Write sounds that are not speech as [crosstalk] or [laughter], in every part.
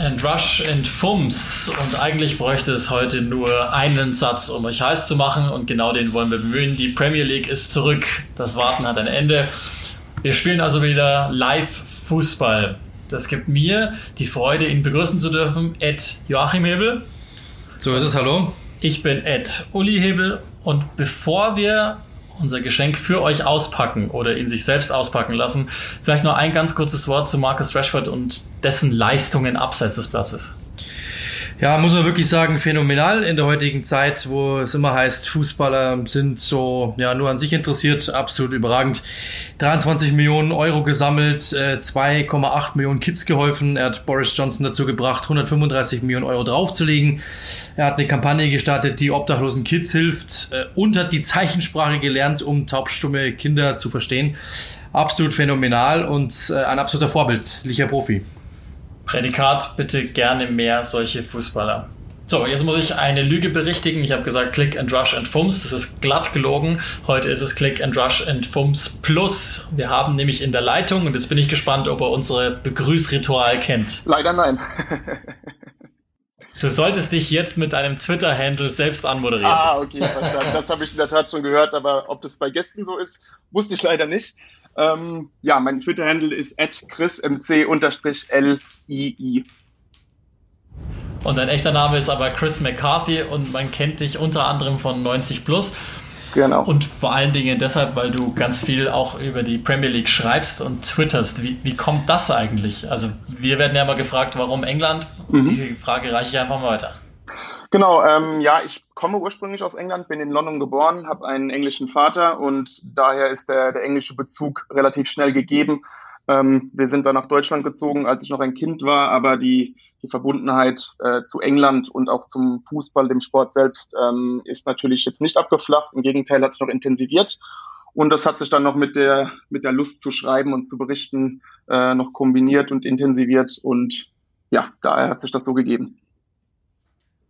And Rush and Fums. Und eigentlich bräuchte es heute nur einen Satz, um euch heiß zu machen. Und genau den wollen wir bemühen. Die Premier League ist zurück. Das Warten hat ein Ende. Wir spielen also wieder Live-Fußball. Das gibt mir die Freude, ihn begrüßen zu dürfen. Ed Joachim Hebel. So ist es, hallo. Ich bin Ed Uli Hebel. Und bevor wir unser Geschenk für euch auspacken oder ihn sich selbst auspacken lassen. Vielleicht noch ein ganz kurzes Wort zu Marcus Rashford und dessen Leistungen abseits des Platzes. Ja, muss man wirklich sagen, phänomenal in der heutigen Zeit, wo es immer heißt, Fußballer sind so ja nur an sich interessiert, absolut überragend. 23 Millionen Euro gesammelt, 2,8 äh, Millionen Kids geholfen. Er hat Boris Johnson dazu gebracht, 135 Millionen Euro draufzulegen. Er hat eine Kampagne gestartet, die obdachlosen Kids hilft äh, und hat die Zeichensprache gelernt, um taubstumme Kinder zu verstehen. Absolut phänomenal und äh, ein absoluter vorbildlicher Profi. Prädikat, bitte gerne mehr solche Fußballer. So, jetzt muss ich eine Lüge berichtigen. Ich habe gesagt Click and Rush and Fums. Das ist glatt gelogen. Heute ist es Click and Rush and Fums Plus. Wir haben nämlich in der Leitung und jetzt bin ich gespannt, ob er unsere Begrüßritual kennt. Leider nein. [laughs] Du solltest dich jetzt mit deinem Twitter-Handle selbst anmoderieren. Ah, okay, verstanden. Das habe ich in der Tat schon gehört, aber ob das bei Gästen so ist, wusste ich leider nicht. Ähm, ja, mein Twitter-Handle ist chrismc-lii. Und dein echter Name ist aber Chris McCarthy und man kennt dich unter anderem von 90 Plus. Genau. Und vor allen Dingen deshalb, weil du ganz viel auch über die Premier League schreibst und twitterst. Wie, wie kommt das eigentlich? Also wir werden ja mal gefragt, warum England? Mhm. Die Frage reiche ich einfach mal weiter. Genau, ähm, ja, ich komme ursprünglich aus England, bin in London geboren, habe einen englischen Vater und daher ist der, der englische Bezug relativ schnell gegeben. Ähm, wir sind dann nach Deutschland gezogen, als ich noch ein Kind war, aber die, die Verbundenheit äh, zu England und auch zum Fußball, dem Sport selbst, ähm, ist natürlich jetzt nicht abgeflacht. Im Gegenteil hat sich noch intensiviert. Und das hat sich dann noch mit der, mit der Lust zu schreiben und zu berichten äh, noch kombiniert und intensiviert. Und ja, daher hat sich das so gegeben.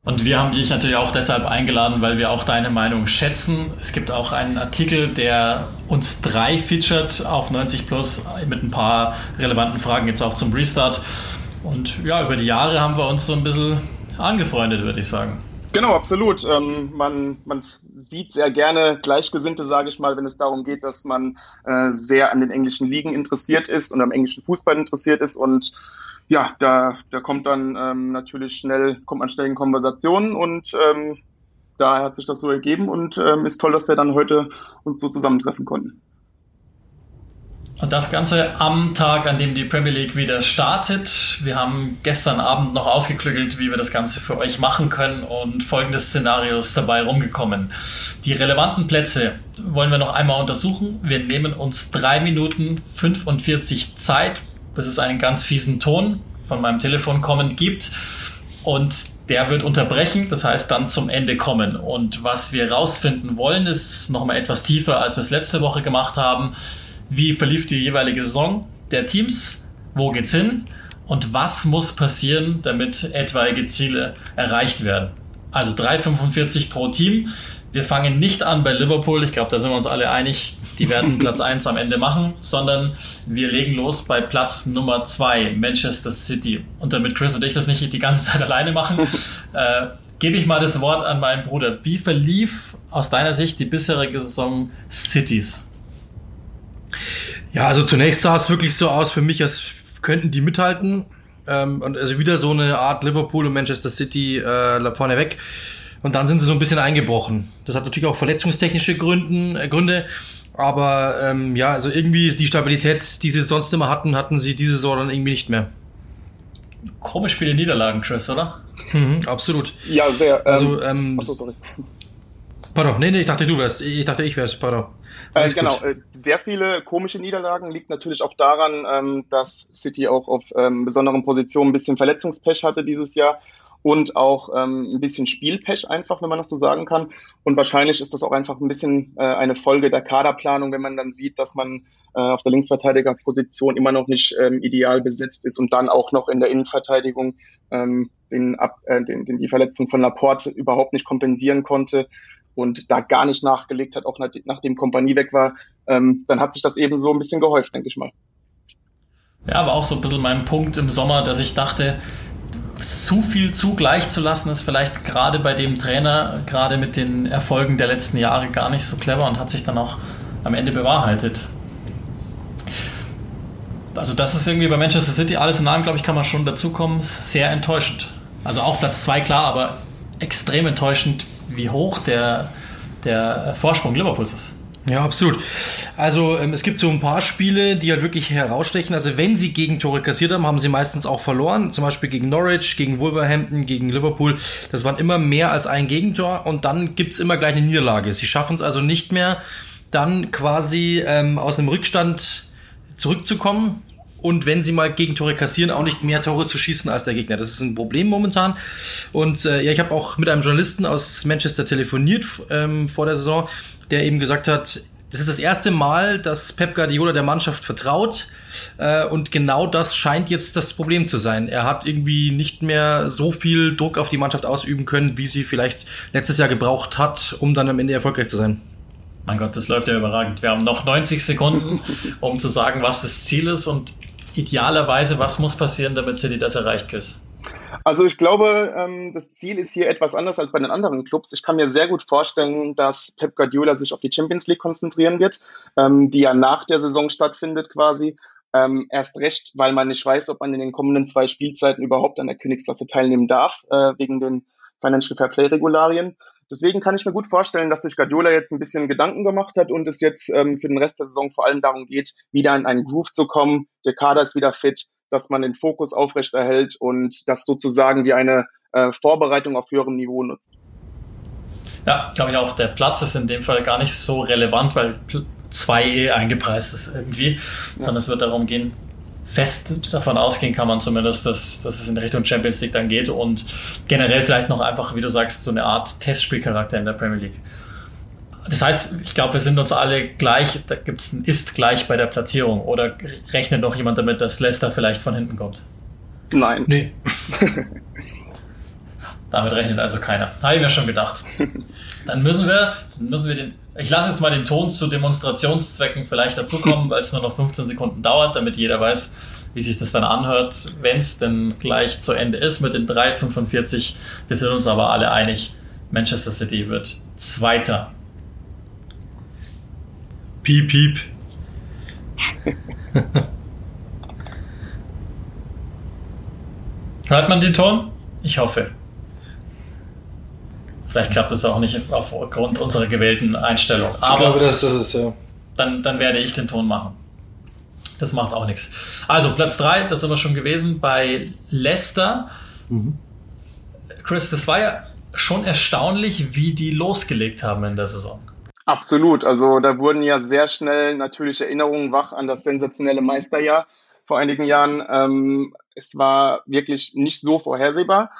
Und wir haben dich natürlich auch deshalb eingeladen, weil wir auch deine Meinung schätzen. Es gibt auch einen Artikel, der uns drei featured auf 90 Plus mit ein paar relevanten Fragen jetzt auch zum Restart. Und ja, über die Jahre haben wir uns so ein bisschen angefreundet, würde ich sagen. Genau, absolut. Ähm, man, man sieht sehr gerne Gleichgesinnte, sage ich mal, wenn es darum geht, dass man äh, sehr an den englischen Ligen interessiert ist und am englischen Fußball interessiert ist und ja, da, da kommt dann ähm, natürlich schnell, kommt man schnell in Konversationen und ähm, da hat sich das so ergeben und ähm, ist toll, dass wir dann heute uns so zusammentreffen konnten. Und das Ganze am Tag, an dem die Premier League wieder startet. Wir haben gestern Abend noch ausgeklügelt, wie wir das Ganze für euch machen können und folgende Szenarios dabei rumgekommen. Die relevanten Plätze wollen wir noch einmal untersuchen. Wir nehmen uns drei Minuten 45 Zeit bis es einen ganz fiesen Ton von meinem Telefon kommend gibt. Und der wird unterbrechen, das heißt dann zum Ende kommen. Und was wir rausfinden wollen, ist nochmal etwas tiefer, als wir es letzte Woche gemacht haben. Wie verlief die jeweilige Saison der Teams? Wo geht's hin? Und was muss passieren, damit etwaige Ziele erreicht werden? Also 3,45 pro Team. Wir fangen nicht an bei Liverpool. Ich glaube, da sind wir uns alle einig die werden [laughs] Platz 1 am Ende machen, sondern wir legen los bei Platz Nummer 2, Manchester City. Und damit Chris und ich das nicht die ganze Zeit alleine machen, [laughs] äh, gebe ich mal das Wort an meinen Bruder. Wie verlief aus deiner Sicht die bisherige Saison Cities? Ja, also zunächst sah es wirklich so aus für mich, als könnten die mithalten. Ähm, und also wieder so eine Art Liverpool und Manchester City äh, vorne weg. Und dann sind sie so ein bisschen eingebrochen. Das hat natürlich auch verletzungstechnische Gründen, äh, Gründe. Aber ähm, ja, also irgendwie ist die Stabilität, die sie sonst immer hatten, hatten sie diese Saison dann irgendwie nicht mehr. Komisch viele Niederlagen, Chris, oder? Mhm, absolut. Ja, sehr. Also, ähm, ähm, achso, sorry. Pardon, nee, nee, ich dachte, du wärst. Ich dachte, ich wär's, pardon. Äh, genau, äh, sehr viele komische Niederlagen liegt natürlich auch daran, ähm, dass City auch auf ähm, besonderen Positionen ein bisschen Verletzungspech hatte dieses Jahr und auch ähm, ein bisschen Spielpech einfach, wenn man das so sagen kann. Und wahrscheinlich ist das auch einfach ein bisschen äh, eine Folge der Kaderplanung, wenn man dann sieht, dass man äh, auf der Linksverteidigerposition immer noch nicht ähm, ideal besetzt ist und dann auch noch in der Innenverteidigung ähm, den, Ab, äh, den, den, die Verletzung von Laporte überhaupt nicht kompensieren konnte und da gar nicht nachgelegt hat, auch nach, nachdem Kompanie weg war, ähm, dann hat sich das eben so ein bisschen gehäuft, denke ich mal. Ja, aber auch so ein bisschen mein Punkt im Sommer, dass ich dachte, zu viel zugleich zu lassen, ist vielleicht gerade bei dem Trainer, gerade mit den Erfolgen der letzten Jahre gar nicht so clever und hat sich dann auch am Ende bewahrheitet. Also das ist irgendwie bei Manchester City, alles in allem, glaube ich, kann man schon dazukommen, sehr enttäuschend. Also auch Platz 2 klar, aber extrem enttäuschend, wie hoch der, der Vorsprung Liverpools ist. Ja, absolut. Also ähm, es gibt so ein paar Spiele, die halt wirklich herausstechen. Also wenn sie Gegentore kassiert haben, haben sie meistens auch verloren. Zum Beispiel gegen Norwich, gegen Wolverhampton, gegen Liverpool. Das waren immer mehr als ein Gegentor und dann gibt's immer gleich eine Niederlage. Sie schaffen es also nicht mehr, dann quasi ähm, aus dem Rückstand zurückzukommen und wenn sie mal Gegentore kassieren, auch nicht mehr Tore zu schießen als der Gegner. Das ist ein Problem momentan. Und äh, ja, ich habe auch mit einem Journalisten aus Manchester telefoniert ähm, vor der Saison, der eben gesagt hat, das ist das erste Mal, dass Pep Guardiola der Mannschaft vertraut. Äh, und genau das scheint jetzt das Problem zu sein. Er hat irgendwie nicht mehr so viel Druck auf die Mannschaft ausüben können, wie sie vielleicht letztes Jahr gebraucht hat, um dann am Ende erfolgreich zu sein. Mein Gott, das läuft ja überragend. Wir haben noch 90 Sekunden, um zu sagen, was das Ziel ist. Und idealerweise, was muss passieren, damit City das erreicht, Chris? Also ich glaube, ähm, das Ziel ist hier etwas anders als bei den anderen Clubs. Ich kann mir sehr gut vorstellen, dass Pep Guardiola sich auf die Champions League konzentrieren wird, ähm, die ja nach der Saison stattfindet quasi. Ähm, erst recht, weil man nicht weiß, ob man in den kommenden zwei Spielzeiten überhaupt an der Königsklasse teilnehmen darf, äh, wegen den Financial Fair Play Regularien. Deswegen kann ich mir gut vorstellen, dass sich Guardiola jetzt ein bisschen Gedanken gemacht hat und es jetzt ähm, für den Rest der Saison vor allem darum geht, wieder in einen Groove zu kommen. Der Kader ist wieder fit, dass man den Fokus aufrechterhält und das sozusagen wie eine äh, Vorbereitung auf höherem Niveau nutzt. Ja, glaube ich auch. Der Platz ist in dem Fall gar nicht so relevant, weil 2 eingepreist ist irgendwie, ja. sondern es wird darum gehen, fest davon ausgehen kann man zumindest, dass, dass es in Richtung Champions League dann geht und generell vielleicht noch einfach, wie du sagst, so eine Art Testspielcharakter in der Premier League. Das heißt, ich glaube, wir sind uns alle gleich, da gibt es ein Ist gleich bei der Platzierung oder rechnet noch jemand damit, dass Leicester vielleicht von hinten kommt? Nein. Nee. [laughs] Damit rechnet also keiner. Habe ich mir schon gedacht. [laughs] Dann müssen wir, dann müssen wir den ich lasse jetzt mal den Ton zu Demonstrationszwecken vielleicht dazukommen, [laughs] weil es nur noch 15 Sekunden dauert, damit jeder weiß, wie sich das dann anhört, wenn es denn gleich zu Ende ist mit den 3,45. Wir sind uns aber alle einig, Manchester City wird Zweiter. Piep, piep. [laughs] Hört man den Ton? Ich hoffe. Vielleicht klappt es auch nicht aufgrund unserer gewählten Einstellung. Aber ich glaube, das, das ist ja. Dann, dann werde ich den Ton machen. Das macht auch nichts. Also Platz 3, das sind wir schon gewesen bei Leicester. Mhm. Chris, das war ja schon erstaunlich, wie die losgelegt haben in der Saison. Absolut. Also da wurden ja sehr schnell natürlich Erinnerungen wach an das sensationelle Meisterjahr vor einigen Jahren. Ähm, es war wirklich nicht so vorhersehbar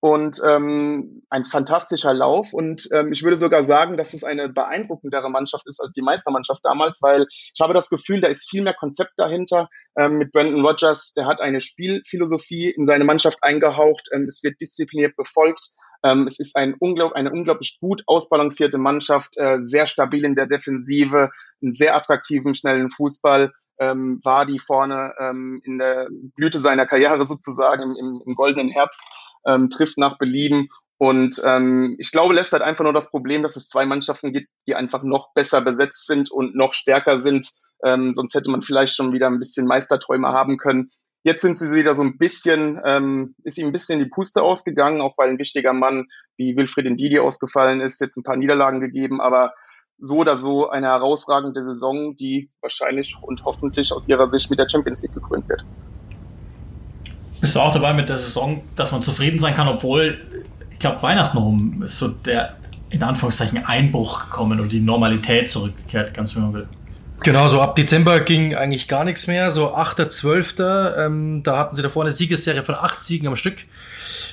und ähm, ein fantastischer Lauf. Und ähm, ich würde sogar sagen, dass es eine beeindruckendere Mannschaft ist als die Meistermannschaft damals, weil ich habe das Gefühl, da ist viel mehr Konzept dahinter. Ähm, mit Brandon Rogers, der hat eine Spielphilosophie in seine Mannschaft eingehaucht. Ähm, es wird diszipliniert befolgt. Ähm, es ist ein unglaub, eine unglaublich gut ausbalancierte Mannschaft, äh, sehr stabil in der Defensive, einen sehr attraktiven, schnellen Fußball. Ähm, war die vorne ähm, in der Blüte seiner Karriere sozusagen im, im, im goldenen Herbst ähm, trifft nach Belieben. Und ähm, ich glaube, Leicester hat einfach nur das Problem, dass es zwei Mannschaften gibt, die einfach noch besser besetzt sind und noch stärker sind. Ähm, sonst hätte man vielleicht schon wieder ein bisschen Meisterträume haben können. Jetzt sind sie wieder so ein bisschen, ähm, ist ihm ein bisschen die Puste ausgegangen, auch weil ein wichtiger Mann wie Wilfried Ndidi ausgefallen ist, jetzt ein paar Niederlagen gegeben, aber so oder so eine herausragende Saison, die wahrscheinlich und hoffentlich aus ihrer Sicht mit der Champions League gekrönt wird. Du auch dabei mit der Saison, dass man zufrieden sein kann, obwohl, ich glaube, Weihnachten rum ist so der, in Anführungszeichen, Einbruch gekommen und die Normalität zurückgekehrt, ganz wie man will. Genau, so ab Dezember ging eigentlich gar nichts mehr. So 8.12., ähm, da hatten sie davor eine Siegesserie von acht Siegen am Stück.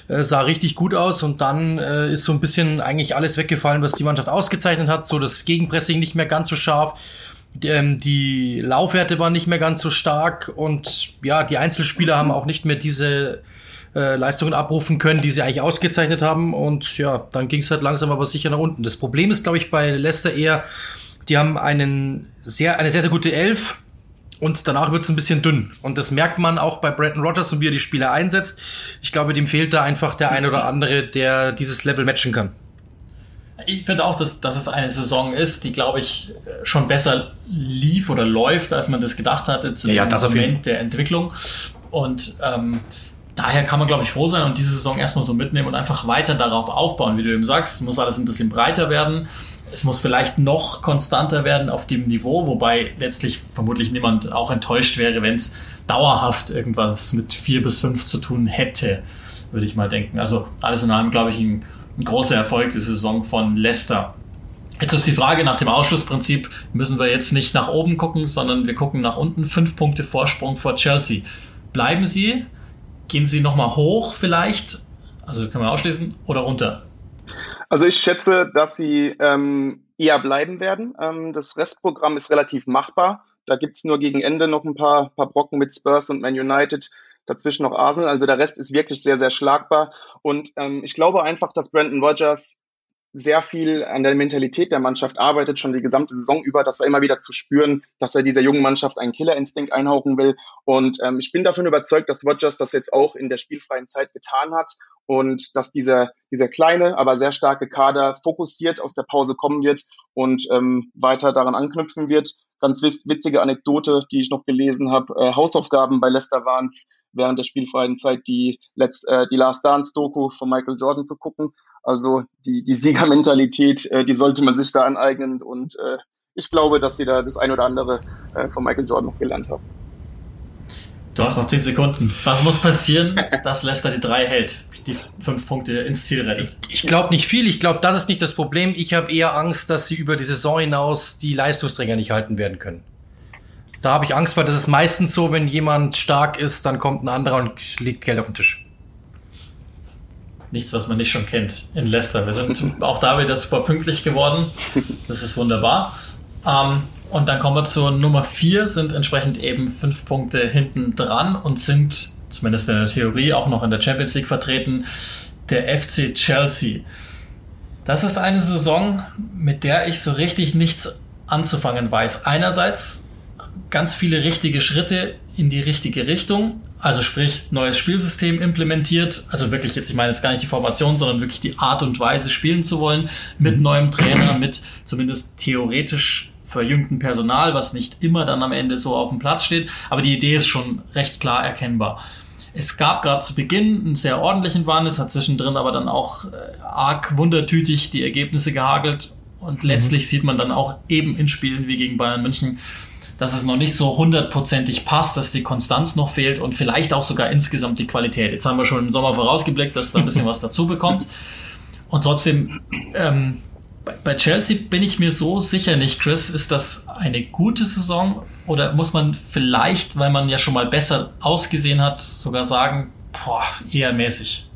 Äh, sah richtig gut aus und dann äh, ist so ein bisschen eigentlich alles weggefallen, was die Mannschaft ausgezeichnet hat. So das Gegenpressing nicht mehr ganz so scharf ähm, die Laufwerte waren nicht mehr ganz so stark und ja, die Einzelspieler haben auch nicht mehr diese äh, Leistungen abrufen können, die sie eigentlich ausgezeichnet haben. Und ja, dann ging es halt langsam aber sicher nach unten. Das Problem ist, glaube ich, bei Leicester eher, die haben einen sehr, eine sehr, sehr gute Elf. und danach wird es ein bisschen dünn. Und das merkt man auch bei Brandon Rogers und wie er die Spieler einsetzt. Ich glaube, dem fehlt da einfach der ein oder andere, der dieses Level matchen kann. Ich finde auch, dass, dass es eine Saison ist, die, glaube ich, schon besser lief oder läuft, als man das gedacht hatte zu ja, dem ja, Moment der Entwicklung. Und ähm, daher kann man, glaube ich, froh sein und diese Saison erstmal so mitnehmen und einfach weiter darauf aufbauen. Wie du eben sagst, muss alles ein bisschen breiter werden. Es muss vielleicht noch konstanter werden auf dem Niveau, wobei letztlich vermutlich niemand auch enttäuscht wäre, wenn es dauerhaft irgendwas mit vier bis fünf zu tun hätte, würde ich mal denken. Also alles in allem, glaube ich, ein, ein großer Erfolg die Saison von Leicester. Jetzt ist die Frage nach dem Ausschlussprinzip, müssen wir jetzt nicht nach oben gucken, sondern wir gucken nach unten. Fünf Punkte Vorsprung vor Chelsea. Bleiben sie? Gehen sie nochmal hoch vielleicht? Also kann man ausschließen oder runter? Also ich schätze, dass sie ähm, eher bleiben werden. Ähm, das Restprogramm ist relativ machbar. Da gibt's nur gegen Ende noch ein paar, paar Brocken mit Spurs und Man United, dazwischen noch Arsenal. Also der Rest ist wirklich sehr, sehr schlagbar. Und ähm, ich glaube einfach, dass Brandon Rogers sehr viel an der Mentalität der Mannschaft arbeitet, schon die gesamte Saison über. Das war immer wieder zu spüren, dass er dieser jungen Mannschaft einen Killerinstinkt einhauchen will. Und ähm, ich bin davon überzeugt, dass Rogers das jetzt auch in der spielfreien Zeit getan hat und dass dieser, dieser kleine, aber sehr starke Kader fokussiert aus der Pause kommen wird und ähm, weiter daran anknüpfen wird. Ganz witzige Anekdote, die ich noch gelesen habe. Äh, Hausaufgaben bei Leicester waren es, während der spielfreien Zeit die, Let's, äh, die Last Dance Doku von Michael Jordan zu gucken. Also die, die Siegermentalität, äh, die sollte man sich da aneignen und äh, ich glaube, dass sie da das ein oder andere äh, von Michael Jordan noch gelernt haben. Du hast noch zehn Sekunden. Was muss passieren, dass Leicester die drei hält? Die fünf Punkte ins Ziel rettet? Ich, ich glaube nicht viel. Ich glaube, das ist nicht das Problem. Ich habe eher Angst, dass sie über die Saison hinaus die Leistungsträger nicht halten werden können. Da habe ich Angst, weil das ist meistens so, wenn jemand stark ist, dann kommt ein anderer und legt Geld auf den Tisch nichts, was man nicht schon kennt in Leicester. Wir sind auch da wieder super pünktlich geworden. Das ist wunderbar. Ähm, und dann kommen wir zur Nummer 4, sind entsprechend eben fünf Punkte hinten dran und sind, zumindest in der Theorie, auch noch in der Champions League vertreten, der FC Chelsea. Das ist eine Saison, mit der ich so richtig nichts anzufangen weiß. Einerseits ganz viele richtige Schritte in die richtige Richtung, also sprich neues Spielsystem implementiert, also wirklich jetzt, ich meine jetzt gar nicht die Formation, sondern wirklich die Art und Weise spielen zu wollen, mit neuem Trainer, mit zumindest theoretisch verjüngten Personal, was nicht immer dann am Ende so auf dem Platz steht, aber die Idee ist schon recht klar erkennbar. Es gab gerade zu Beginn einen sehr ordentlichen Wahn, es hat zwischendrin aber dann auch äh, arg wundertütig die Ergebnisse gehagelt. Und letztlich mhm. sieht man dann auch eben in Spielen wie gegen Bayern München, dass es noch nicht so hundertprozentig passt, dass die Konstanz noch fehlt und vielleicht auch sogar insgesamt die Qualität. Jetzt haben wir schon im Sommer vorausgeblickt, dass da ein bisschen was dazu bekommt. Und trotzdem, ähm, bei Chelsea bin ich mir so sicher nicht, Chris, ist das eine gute Saison oder muss man vielleicht, weil man ja schon mal besser ausgesehen hat, sogar sagen, boah, eher mäßig?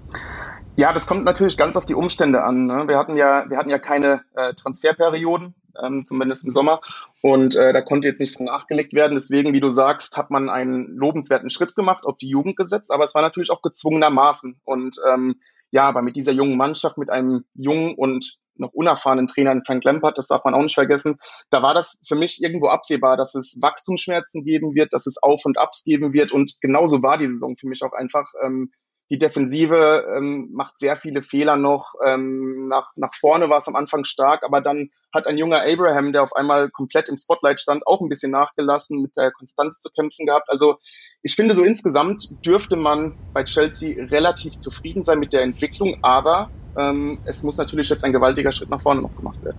Ja, das kommt natürlich ganz auf die Umstände an. Ne? Wir hatten ja, wir hatten ja keine äh, Transferperioden ähm, zumindest im Sommer. Und äh, da konnte jetzt nicht nachgelegt werden. Deswegen, wie du sagst, hat man einen lobenswerten Schritt gemacht, auf die Jugend gesetzt, aber es war natürlich auch gezwungenermaßen. Und ähm, ja, aber mit dieser jungen Mannschaft, mit einem jungen und noch unerfahrenen Trainer, Frank Lampard, das darf man auch nicht vergessen, da war das für mich irgendwo absehbar, dass es Wachstumsschmerzen geben wird, dass es Auf und Abs geben wird. Und genauso war die Saison für mich auch einfach. Ähm, die Defensive ähm, macht sehr viele Fehler noch. Ähm, nach, nach vorne war es am Anfang stark, aber dann hat ein junger Abraham, der auf einmal komplett im Spotlight stand, auch ein bisschen nachgelassen, mit der Konstanz zu kämpfen gehabt. Also ich finde, so insgesamt dürfte man bei Chelsea relativ zufrieden sein mit der Entwicklung, aber ähm, es muss natürlich jetzt ein gewaltiger Schritt nach vorne noch gemacht werden.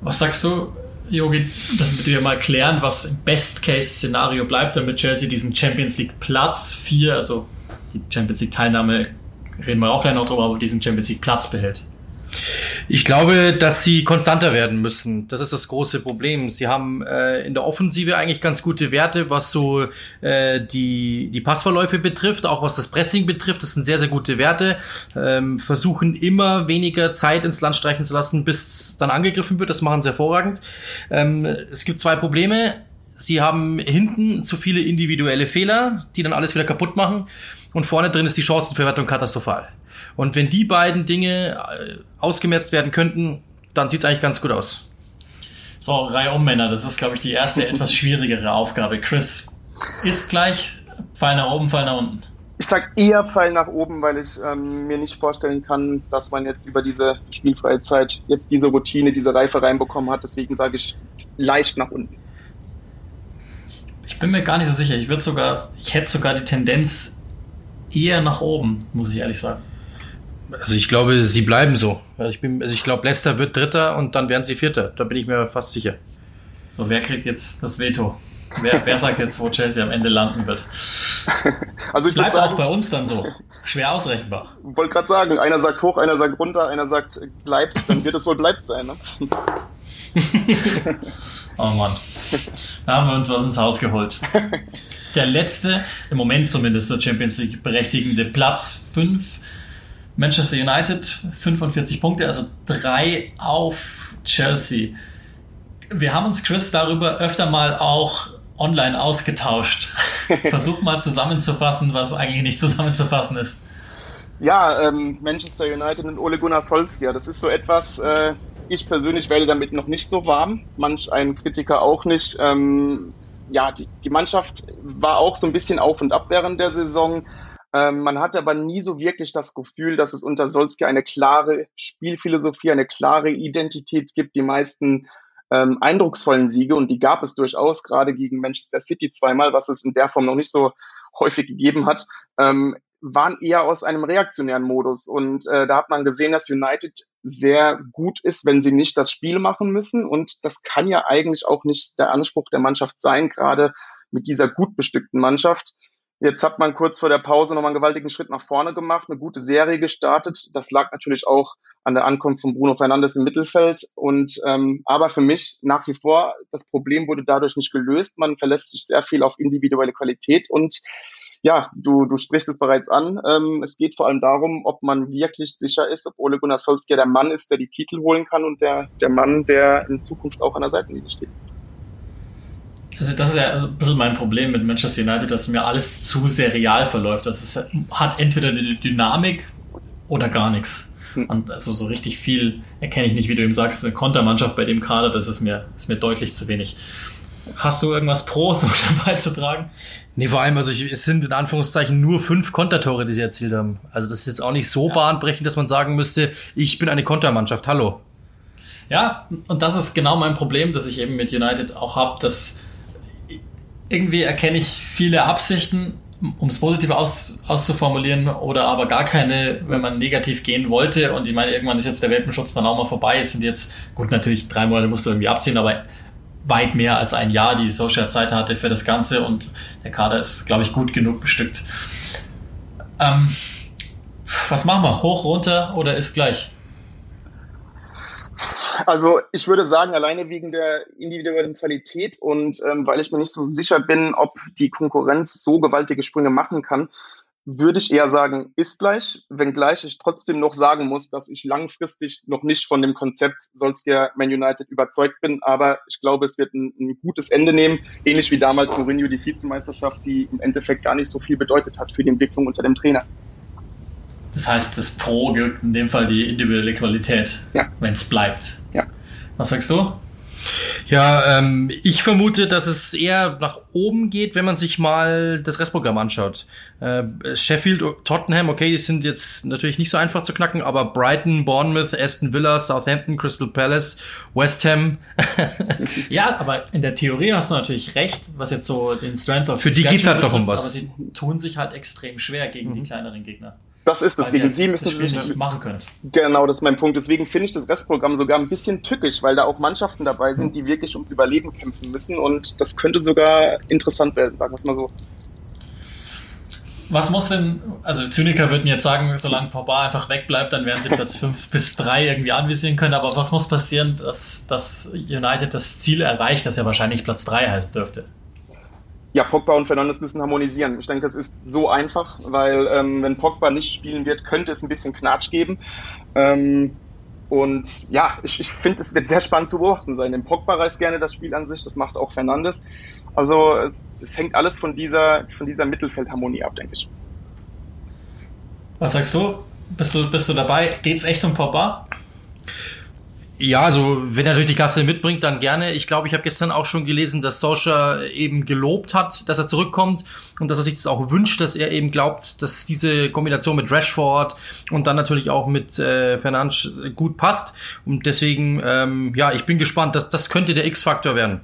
Was sagst du, Jogi, das mit dir mal klären, was im Best-Case-Szenario bleibt, damit Chelsea diesen Champions League Platz 4, also die Champions League Teilnahme, reden wir auch gleich noch drüber, aber diesen Champions League Platz behält. Ich glaube, dass sie konstanter werden müssen. Das ist das große Problem. Sie haben äh, in der Offensive eigentlich ganz gute Werte, was so äh, die, die Passverläufe betrifft, auch was das Pressing betrifft. Das sind sehr, sehr gute Werte. Ähm, versuchen immer weniger Zeit ins Land streichen zu lassen, bis dann angegriffen wird. Das machen sie hervorragend. Ähm, es gibt zwei Probleme. Sie haben hinten zu viele individuelle Fehler, die dann alles wieder kaputt machen und vorne drin ist die Chancenverwertung katastrophal. Und wenn die beiden Dinge äh, ausgemerzt werden könnten, dann sieht es eigentlich ganz gut aus. So, Reihe um Männer, das ist, glaube ich, die erste [laughs] etwas schwierigere Aufgabe. Chris, ist gleich Pfeil nach oben, Pfeil nach unten? Ich sag eher Pfeil nach oben, weil ich ähm, mir nicht vorstellen kann, dass man jetzt über diese spielfreie Zeit jetzt diese Routine, diese Reife reinbekommen hat. Deswegen sage ich leicht nach unten. Ich bin mir gar nicht so sicher. Ich würde sogar, ich hätte sogar die Tendenz eher nach oben, muss ich ehrlich sagen. Also ich glaube, sie bleiben so. Also ich, bin, also ich glaube, Leicester wird Dritter und dann werden sie Vierter. Da bin ich mir fast sicher. So, wer kriegt jetzt das Veto? Wer, wer sagt jetzt, wo Chelsea am Ende landen wird? [laughs] Also ich Bleibt sagen, auch bei uns dann so. Schwer ausrechenbar. Ich wollte gerade sagen, einer sagt hoch, einer sagt runter, einer sagt bleibt, dann wird es wohl bleibt sein. Ne? [laughs] oh Mann. Da haben wir uns was ins Haus geholt. Der letzte, im Moment zumindest der Champions League berechtigende Platz 5. Manchester United 45 Punkte, also 3 auf Chelsea. Wir haben uns, Chris, darüber öfter mal auch online ausgetauscht. [laughs] Versuch mal zusammenzufassen, was eigentlich nicht zusammenzufassen ist. Ja, ähm, Manchester United und Ole Gunnar Solskjaer, das ist so etwas, äh, ich persönlich werde damit noch nicht so warm, manch ein Kritiker auch nicht. Ähm, ja, die, die Mannschaft war auch so ein bisschen auf und ab während der Saison. Ähm, man hatte aber nie so wirklich das Gefühl, dass es unter Solskjaer eine klare Spielphilosophie, eine klare Identität gibt. Die meisten ähm, eindrucksvollen Siege und die gab es durchaus, gerade gegen Manchester City zweimal, was es in der Form noch nicht so häufig gegeben hat, ähm, waren eher aus einem reaktionären Modus. Und äh, da hat man gesehen, dass United sehr gut ist, wenn sie nicht das Spiel machen müssen. Und das kann ja eigentlich auch nicht der Anspruch der Mannschaft sein, gerade mit dieser gut bestückten Mannschaft. Jetzt hat man kurz vor der Pause nochmal einen gewaltigen Schritt nach vorne gemacht, eine gute Serie gestartet. Das lag natürlich auch an der Ankunft von Bruno Fernandes im Mittelfeld. Und ähm, aber für mich nach wie vor, das Problem wurde dadurch nicht gelöst. Man verlässt sich sehr viel auf individuelle Qualität und ja, du, du sprichst es bereits an. Ähm, es geht vor allem darum, ob man wirklich sicher ist, ob Ole Gunnar Solskjaer der Mann ist, der die Titel holen kann und der, der Mann, der in Zukunft auch an der Seitenlinie steht. Also das ist ja ein bisschen mein Problem mit Manchester United, dass mir alles zu serial verläuft. Das ist, hat entweder die Dynamik oder gar nichts. Hm. Und also so richtig viel erkenne ich nicht, wie du eben sagst, eine Kontermannschaft bei dem Kader, das ist mir, ist mir deutlich zu wenig. Hast du irgendwas Pros [laughs] beizutragen? Nee, vor allem, also ich, es sind in Anführungszeichen nur fünf Kontertore, die sie erzielt haben. Also das ist jetzt auch nicht so ja. bahnbrechend, dass man sagen müsste, ich bin eine Kontermannschaft. Hallo. Ja, und das ist genau mein Problem, das ich eben mit United auch habe, dass irgendwie erkenne ich viele Absichten, um es positiv aus, auszuformulieren, oder aber gar keine, wenn man negativ gehen wollte. Und ich meine, irgendwann ist jetzt der Welpenschutz dann auch mal vorbei. Es sind jetzt, gut, natürlich drei Monate musst du irgendwie abziehen, aber weit mehr als ein Jahr, die Social Zeit hatte für das Ganze und der Kader ist, glaube ich, gut genug bestückt. Ähm, was machen wir? Hoch, runter oder ist gleich? Also ich würde sagen, alleine wegen der individuellen Qualität und ähm, weil ich mir nicht so sicher bin, ob die Konkurrenz so gewaltige Sprünge machen kann, würde ich eher sagen, ist gleich, wenngleich ich trotzdem noch sagen muss, dass ich langfristig noch nicht von dem Konzept Solskjaer Man United überzeugt bin, aber ich glaube, es wird ein, ein gutes Ende nehmen, ähnlich wie damals Mourinho die Vizemeisterschaft, die im Endeffekt gar nicht so viel bedeutet hat für die Entwicklung unter dem Trainer. Das heißt, das Pro gilt in dem Fall die individuelle Qualität, ja. wenn es bleibt. Ja. Was sagst du? Ja, ähm, ich vermute, dass es eher nach oben geht, wenn man sich mal das Restprogramm anschaut. Äh, Sheffield, Tottenham, okay, die sind jetzt natürlich nicht so einfach zu knacken, aber Brighton, Bournemouth, Aston Villa, Southampton, Crystal Palace, West Ham. [laughs] ja, aber in der Theorie hast du natürlich recht, was jetzt so den Strength of Für die geht's halt noch um was. Aber sie tun sich halt extrem schwer gegen mhm. die kleineren Gegner. Das ist es. Gegen sie müssen sie sich machen können. Genau, das ist mein Punkt. Deswegen finde ich das Restprogramm sogar ein bisschen tückisch, weil da auch Mannschaften dabei sind, die wirklich ums Überleben kämpfen müssen. Und das könnte sogar interessant werden, sagen wir es mal so. Was muss denn, also Zyniker würden jetzt sagen, solange Pogba einfach wegbleibt, dann werden sie Platz [laughs] 5 bis 3 irgendwie anvisieren können. Aber was muss passieren, dass, dass United das Ziel erreicht, das ja wahrscheinlich Platz 3 heißen dürfte? Ja, Pogba und Fernandes müssen harmonisieren. Ich denke, das ist so einfach, weil ähm, wenn Pogba nicht spielen wird, könnte es ein bisschen Knatsch geben. Ähm, und ja, ich, ich finde, es wird sehr spannend zu beobachten sein. Denn Pogba reißt gerne das Spiel an sich, das macht auch Fernandes. Also es, es hängt alles von dieser, von dieser Mittelfeldharmonie ab, denke ich. Was sagst du? Bist du, bist du dabei? Geht's echt um Pogba? Ja, also wenn er natürlich die Klasse mitbringt, dann gerne. Ich glaube, ich habe gestern auch schon gelesen, dass Solskjaer eben gelobt hat, dass er zurückkommt und dass er sich das auch wünscht, dass er eben glaubt, dass diese Kombination mit Rashford und dann natürlich auch mit äh, Fernandes gut passt. Und deswegen, ähm, ja, ich bin gespannt. Das, das könnte der X-Faktor werden.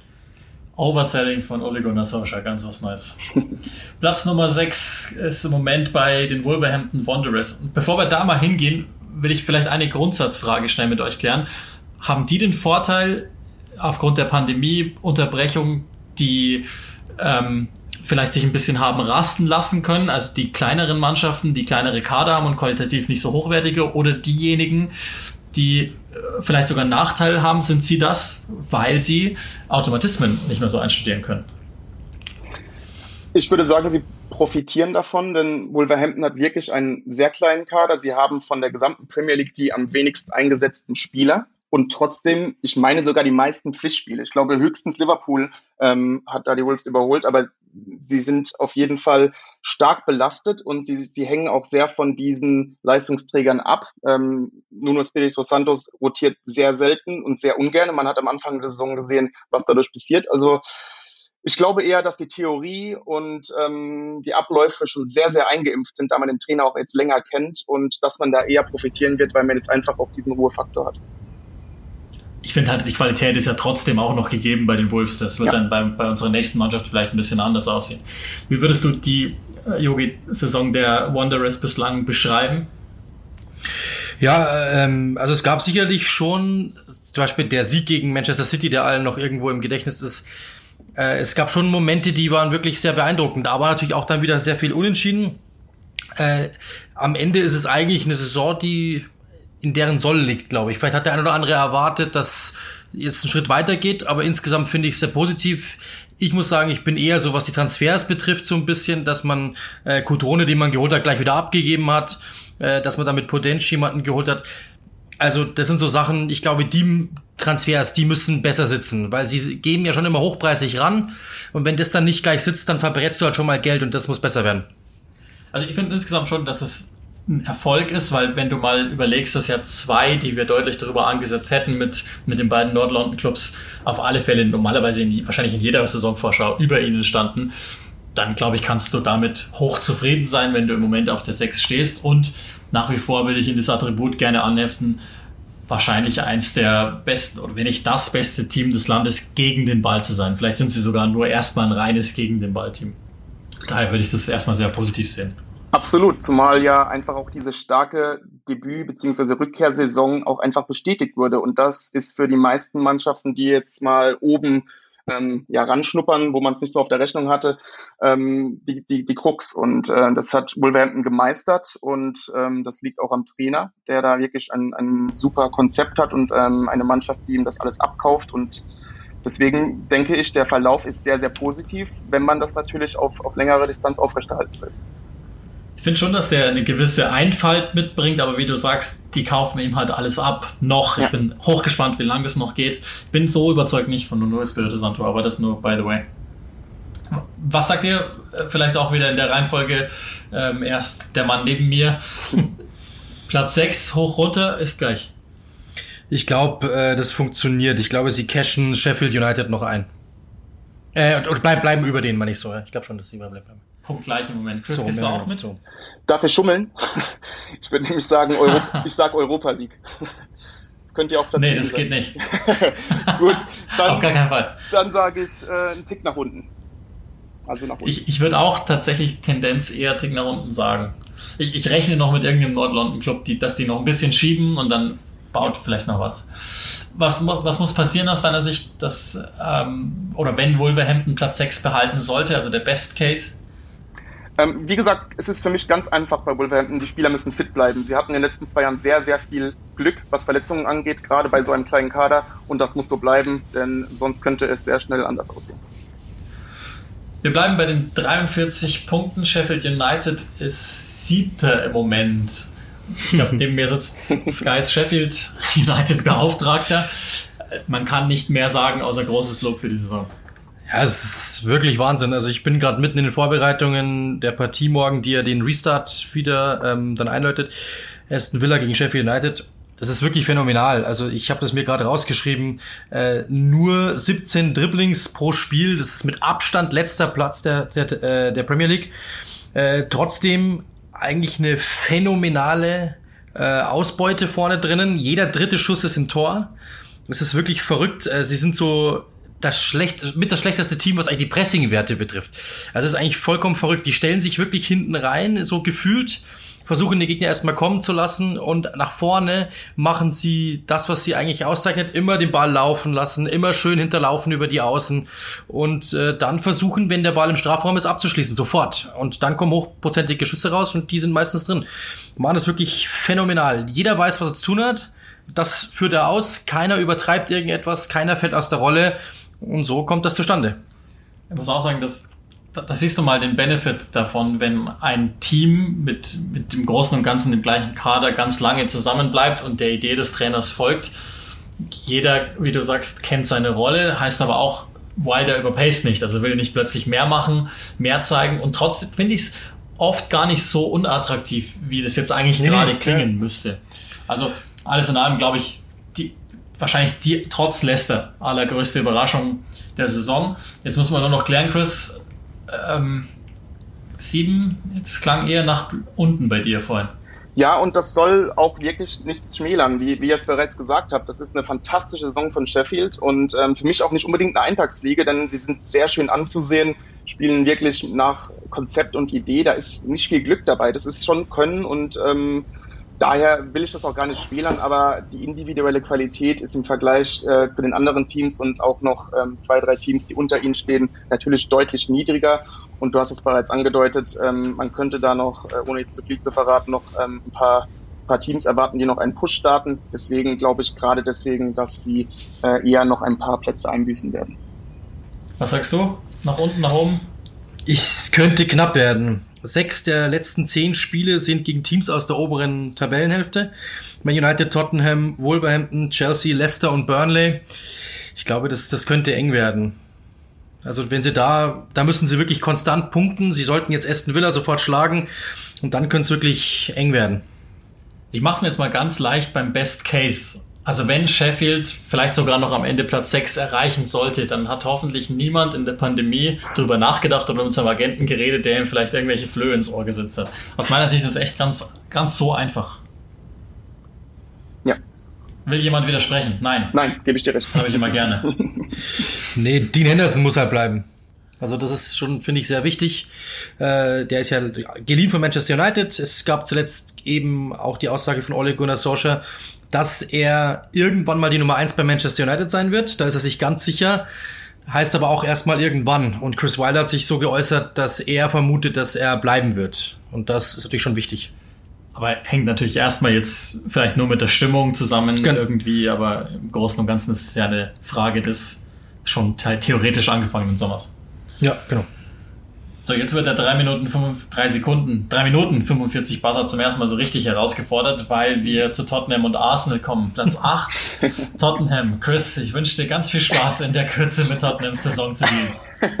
Overselling von Ole Gunnar Solskjaer, ganz was Neues. [laughs] Platz Nummer 6 ist im Moment bei den Wolverhampton Wanderers. Und bevor wir da mal hingehen, will ich vielleicht eine Grundsatzfrage schnell mit euch klären haben die den Vorteil, aufgrund der Pandemie-Unterbrechung, die ähm, vielleicht sich ein bisschen haben rasten lassen können, also die kleineren Mannschaften, die kleinere Kader haben und qualitativ nicht so hochwertige, oder diejenigen, die äh, vielleicht sogar einen Nachteil haben, sind sie das, weil sie Automatismen nicht mehr so einstudieren können? Ich würde sagen, sie profitieren davon, denn Wolverhampton hat wirklich einen sehr kleinen Kader. Sie haben von der gesamten Premier League die am wenigsten eingesetzten Spieler und trotzdem, ich meine sogar die meisten Pflichtspiele. Ich glaube, höchstens Liverpool ähm, hat da die Wolves überholt, aber sie sind auf jeden Fall stark belastet und sie, sie hängen auch sehr von diesen Leistungsträgern ab. Ähm, Nuno Espirito Santos rotiert sehr selten und sehr ungern. Man hat am Anfang der Saison gesehen, was dadurch passiert. Also ich glaube eher, dass die Theorie und ähm, die Abläufe schon sehr, sehr eingeimpft sind, da man den Trainer auch jetzt länger kennt und dass man da eher profitieren wird, weil man jetzt einfach auch diesen Ruhefaktor hat ich finde halt, die Qualität ist ja trotzdem auch noch gegeben bei den Wolves. Das wird ja. dann bei, bei unserer nächsten Mannschaft vielleicht ein bisschen anders aussehen. Wie würdest du die äh, Yogi-Saison der Wanderers bislang beschreiben? Ja, ähm, also es gab sicherlich schon, zum Beispiel der Sieg gegen Manchester City, der allen noch irgendwo im Gedächtnis ist. Äh, es gab schon Momente, die waren wirklich sehr beeindruckend, aber natürlich auch dann wieder sehr viel Unentschieden. Äh, am Ende ist es eigentlich eine Saison, die in deren Soll liegt, glaube ich. Vielleicht hat der eine oder andere erwartet, dass jetzt ein Schritt weiter geht, aber insgesamt finde ich es sehr positiv. Ich muss sagen, ich bin eher so, was die Transfers betrifft, so ein bisschen, dass man äh, Kudrone, den man geholt hat, gleich wieder abgegeben hat, äh, dass man damit Potenz jemanden geholt hat. Also das sind so Sachen, ich glaube, die Transfers, die müssen besser sitzen, weil sie geben ja schon immer hochpreisig ran und wenn das dann nicht gleich sitzt, dann verbrätst du halt schon mal Geld und das muss besser werden. Also ich finde insgesamt schon, dass es ein Erfolg ist, weil wenn du mal überlegst, dass ja zwei, die wir deutlich darüber angesetzt hätten mit, mit den beiden Nord-London-Clubs, auf alle Fälle normalerweise in, wahrscheinlich in jeder Saisonvorschau über ihnen standen, dann glaube ich, kannst du damit hoch zufrieden sein, wenn du im Moment auf der 6 stehst und nach wie vor würde ich in das Attribut gerne anheften, wahrscheinlich eins der besten oder wenn nicht das beste Team des Landes gegen den Ball zu sein. Vielleicht sind sie sogar nur erstmal ein reines gegen den Ball-Team. Daher würde ich das erstmal sehr positiv sehen. Absolut, zumal ja einfach auch diese starke Debüt- bzw. Rückkehrsaison auch einfach bestätigt wurde. Und das ist für die meisten Mannschaften, die jetzt mal oben ähm, ja, ranschnuppern, wo man es nicht so auf der Rechnung hatte, ähm, die, die, die Krux. Und äh, das hat Wolverhampton gemeistert und ähm, das liegt auch am Trainer, der da wirklich ein, ein super Konzept hat und ähm, eine Mannschaft, die ihm das alles abkauft. Und deswegen denke ich, der Verlauf ist sehr, sehr positiv, wenn man das natürlich auf, auf längere Distanz aufrechterhalten will finde schon, dass der eine gewisse Einfalt mitbringt, aber wie du sagst, die kaufen ihm halt alles ab. Noch. Ja. Ich bin hochgespannt, wie lange das noch geht. Bin so überzeugt nicht von Nuno Espirito Santo, aber das nur by the way. Was sagt ihr? Äh, vielleicht auch wieder in der Reihenfolge ähm, erst der Mann neben mir. [laughs] Platz 6 hoch runter ist gleich. Ich glaube, äh, das funktioniert. Ich glaube, sie cashen Sheffield United noch ein. Äh, und bleib, bleiben über den, meine ich so. Ich glaube schon, dass sie überbleiben. Punkt gleich im Moment. Chris, so, gehst du auch mit? So. Darf ich schummeln? [laughs] Ich würde nämlich sagen, Euro [laughs] ich sage Europa League. Das [laughs] könnt ihr auch. Nee, das sein. geht nicht. Gut, dann, Auf gar keinen Fall. Dann sage ich äh, einen Tick nach unten. Also nach unten. Ich, ich würde auch tatsächlich Tendenz eher Tick nach unten sagen. Ich, ich rechne noch mit irgendeinem Nord-London-Club, die, dass die noch ein bisschen schieben und dann baut vielleicht noch was. Was muss, was muss passieren aus deiner Sicht, dass, ähm, oder wenn Wolverhampton Platz 6 behalten sollte, also der Best Case? Ähm, wie gesagt, es ist für mich ganz einfach bei Wolverhampton. Die Spieler müssen fit bleiben. Sie hatten in den letzten zwei Jahren sehr, sehr viel Glück, was Verletzungen angeht, gerade bei so einem kleinen Kader. Und das muss so bleiben, denn sonst könnte es sehr schnell anders aussehen. Wir bleiben bei den 43 Punkten. Sheffield United ist siebter im Moment. Ich glaube, [laughs] neben mir sitzt Sky's Sheffield United Beauftragter. Man kann nicht mehr sagen, außer großes Lob für die Saison. Ja, es ist wirklich Wahnsinn. Also ich bin gerade mitten in den Vorbereitungen der Partie morgen, die ja den Restart wieder ähm, dann einläutet. Aston Villa gegen Sheffield United. Es ist wirklich phänomenal. Also ich habe das mir gerade rausgeschrieben. Äh, nur 17 Dribblings pro Spiel. Das ist mit Abstand letzter Platz der, der, äh, der Premier League. Äh, trotzdem eigentlich eine phänomenale äh, Ausbeute vorne drinnen. Jeder dritte Schuss ist im Tor. Es ist wirklich verrückt. Äh, sie sind so das schlecht, mit das schlechteste Team, was eigentlich die Pressing-Werte betrifft. Also es ist eigentlich vollkommen verrückt. Die stellen sich wirklich hinten rein, so gefühlt versuchen die Gegner erstmal kommen zu lassen und nach vorne machen sie das, was sie eigentlich auszeichnet, immer den Ball laufen lassen, immer schön hinterlaufen über die Außen und äh, dann versuchen, wenn der Ball im Strafraum ist, abzuschließen, sofort. Und dann kommen hochprozentige Schüsse raus und die sind meistens drin. Machen das wirklich phänomenal. Jeder weiß, was er zu tun hat. Das führt er aus. Keiner übertreibt irgendetwas, keiner fällt aus der Rolle. Und so kommt das zustande. Ich muss auch sagen, dass da, da siehst du mal den Benefit davon, wenn ein Team mit, mit dem Großen und Ganzen, dem gleichen Kader ganz lange zusammenbleibt und der Idee des Trainers folgt. Jeder, wie du sagst, kennt seine Rolle, heißt aber auch, Wilder überpaced nicht, also will nicht plötzlich mehr machen, mehr zeigen und trotzdem finde ich es oft gar nicht so unattraktiv, wie das jetzt eigentlich nee, gerade klingen ja. müsste. Also alles in allem, glaube ich, wahrscheinlich die, trotz Leicester allergrößte Überraschung der Saison. Jetzt muss man nur noch klären, Chris, ähm, sieben, jetzt klang eher nach unten bei dir vorhin. Ja, und das soll auch wirklich nichts schmälern, wie, wie ihr es bereits gesagt habt. Das ist eine fantastische Saison von Sheffield und ähm, für mich auch nicht unbedingt eine Eintagsfliege, denn sie sind sehr schön anzusehen, spielen wirklich nach Konzept und Idee. Da ist nicht viel Glück dabei. Das ist schon Können und ähm, daher will ich das auch gar nicht spielern, aber die individuelle Qualität ist im Vergleich äh, zu den anderen Teams und auch noch ähm, zwei, drei Teams, die unter ihnen stehen, natürlich deutlich niedriger. Und du hast es bereits angedeutet, ähm, man könnte da noch, äh, ohne jetzt zu viel zu verraten, noch ähm, ein paar, paar Teams erwarten, die noch einen Push starten. Deswegen glaube ich gerade deswegen, dass sie äh, eher noch ein paar Plätze einbüßen werden. Was sagst du? Nach unten, nach oben? Ich könnte knapp werden. Sechs der letzten zehn Spiele sind gegen Teams aus der oberen Tabellenhälfte. Man United, Tottenham, Wolverhampton, Chelsea, Leicester und Burnley. Ich glaube, das, das könnte eng werden. Also wenn sie da, da müssen sie wirklich konstant punkten. Sie sollten jetzt Aston Villa sofort schlagen und dann könnte es wirklich eng werden. Ich mache es mir jetzt mal ganz leicht beim Best Case. Also wenn Sheffield vielleicht sogar noch am Ende Platz 6 erreichen sollte, dann hat hoffentlich niemand in der Pandemie darüber nachgedacht oder mit seinem Agenten geredet, der ihm vielleicht irgendwelche Flöhe ins Ohr gesetzt hat. Aus meiner Sicht ist es echt ganz, ganz so einfach. Ja. Will jemand widersprechen? Nein. Nein, gebe ich dir recht. Das habe ich immer gerne. [laughs] nee, Dean Henderson muss halt bleiben. Also das ist schon, finde ich, sehr wichtig. Äh, der ist ja geliehen von Manchester United. Es gab zuletzt eben auch die Aussage von Ole Gunnar Solskjaer, dass er irgendwann mal die Nummer eins bei Manchester United sein wird. Da ist er sich ganz sicher. Heißt aber auch erstmal irgendwann. Und Chris Wilder hat sich so geäußert, dass er vermutet, dass er bleiben wird. Und das ist natürlich schon wichtig. Aber hängt natürlich erstmal jetzt vielleicht nur mit der Stimmung zusammen genau. irgendwie, aber im Großen und Ganzen ist es ja eine Frage des schon theoretisch angefangenen Sommers. Ja, genau. So, jetzt wird der 3 Minuten 5, 3 Sekunden, 3 Minuten 45 Buzzer zum ersten Mal so richtig herausgefordert, weil wir zu Tottenham und Arsenal kommen. Platz [laughs] 8, Tottenham. Chris, ich wünsche dir ganz viel Spaß in der Kürze mit Tottenhams Saison zu gehen. [laughs]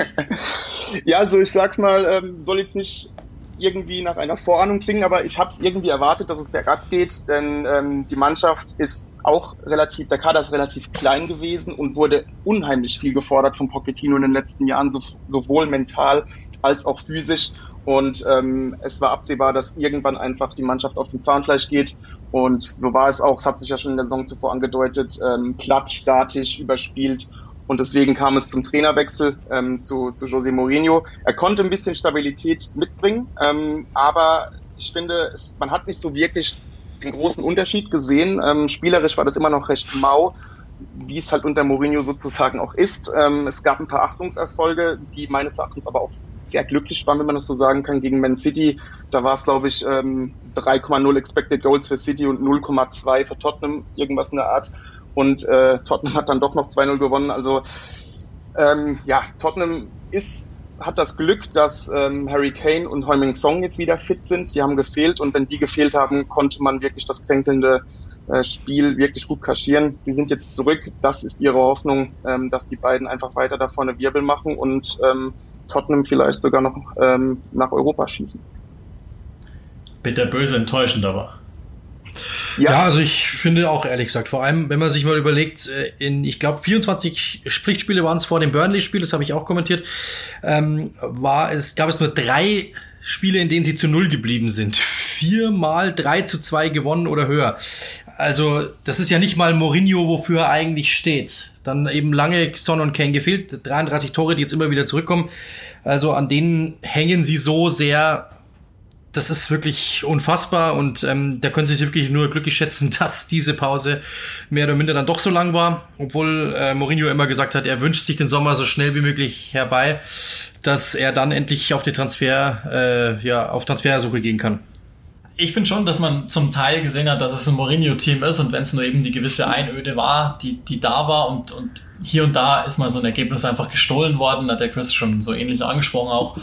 Ja, also ich sag's mal, ähm, soll jetzt nicht irgendwie nach einer Vorahnung klingen, aber ich habe es irgendwie erwartet, dass es bergab geht, denn ähm, die Mannschaft ist auch relativ, der Kader ist relativ klein gewesen und wurde unheimlich viel gefordert von Pochettino in den letzten Jahren, so, sowohl mental als auch physisch. Und ähm, es war absehbar, dass irgendwann einfach die Mannschaft auf dem Zahnfleisch geht. Und so war es auch, es hat sich ja schon in der Saison zuvor angedeutet, ähm, platt, statisch, überspielt. Und deswegen kam es zum Trainerwechsel ähm, zu, zu José Mourinho. Er konnte ein bisschen Stabilität mitbringen, ähm, aber ich finde, es, man hat nicht so wirklich den großen Unterschied gesehen. Ähm, spielerisch war das immer noch recht mau wie es halt unter Mourinho sozusagen auch ist. Ähm, es gab ein paar Achtungserfolge, die meines Erachtens aber auch sehr glücklich waren, wenn man das so sagen kann, gegen Man City. Da war es, glaube ich, ähm, 3,0 Expected Goals für City und 0,2 für Tottenham, irgendwas in der Art. Und äh, Tottenham hat dann doch noch 2-0 gewonnen. Also ähm, ja, Tottenham ist hat das Glück, dass ähm, Harry Kane und Heuming Song jetzt wieder fit sind. Die haben gefehlt und wenn die gefehlt haben, konnte man wirklich das kränkelnde äh, Spiel wirklich gut kaschieren. Sie sind jetzt zurück. Das ist ihre Hoffnung, ähm, dass die beiden einfach weiter da vorne Wirbel machen und ähm, Tottenham vielleicht sogar noch ähm, nach Europa schießen. Bitter böse enttäuschend aber. Ja. ja. also ich finde auch ehrlich gesagt, vor allem, wenn man sich mal überlegt, äh, in, ich glaube, 24 Pflichtspiele waren es vor dem Burnley-Spiel, das habe ich auch kommentiert, ähm, war es, gab es nur drei Spiele, in denen sie zu null geblieben sind. Viermal drei zu zwei gewonnen oder höher. Also, das ist ja nicht mal Mourinho, wofür er eigentlich steht. Dann eben lange Son und Kane gefehlt, 33 Tore, die jetzt immer wieder zurückkommen. Also an denen hängen sie so sehr das ist wirklich unfassbar und ähm, da können Sie sich wirklich nur glücklich schätzen, [laughs] dass diese Pause mehr oder minder dann doch so lang war, obwohl äh, Mourinho immer gesagt hat, er wünscht sich den Sommer so schnell wie möglich herbei, dass er dann endlich auf die Transfer, äh, ja, auf Transfersuche gehen kann. Ich finde schon, dass man zum Teil gesehen hat, dass es ein Mourinho-Team ist und wenn es nur eben die gewisse Einöde war, die, die da war und, und hier und da ist mal so ein Ergebnis einfach gestohlen worden, hat der Chris schon so ähnlich angesprochen auch.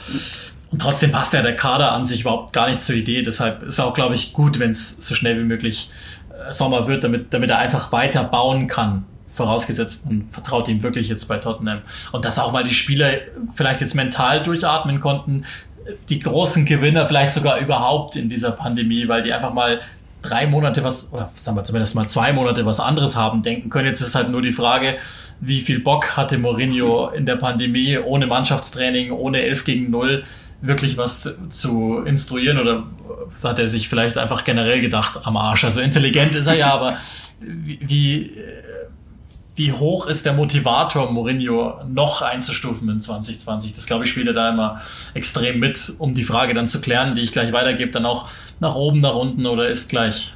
Und trotzdem passt ja der Kader an sich überhaupt gar nicht zur Idee. Deshalb ist auch, glaube ich, gut, wenn es so schnell wie möglich äh, Sommer wird, damit, damit er einfach weiter bauen kann. Vorausgesetzt, man vertraut ihm wirklich jetzt bei Tottenham. Und dass auch mal die Spieler vielleicht jetzt mental durchatmen konnten, die großen Gewinner vielleicht sogar überhaupt in dieser Pandemie, weil die einfach mal drei Monate was, oder sagen wir zumindest mal zwei Monate was anderes haben denken können. Jetzt ist halt nur die Frage, wie viel Bock hatte Mourinho in der Pandemie ohne Mannschaftstraining, ohne 11 gegen 0 wirklich was zu instruieren oder hat er sich vielleicht einfach generell gedacht am Arsch? Also intelligent ist er ja, aber wie, wie hoch ist der Motivator, Mourinho noch einzustufen in 2020? Das glaube ich spielt er da immer extrem mit, um die Frage dann zu klären, die ich gleich weitergebe, dann auch nach oben, nach unten oder ist gleich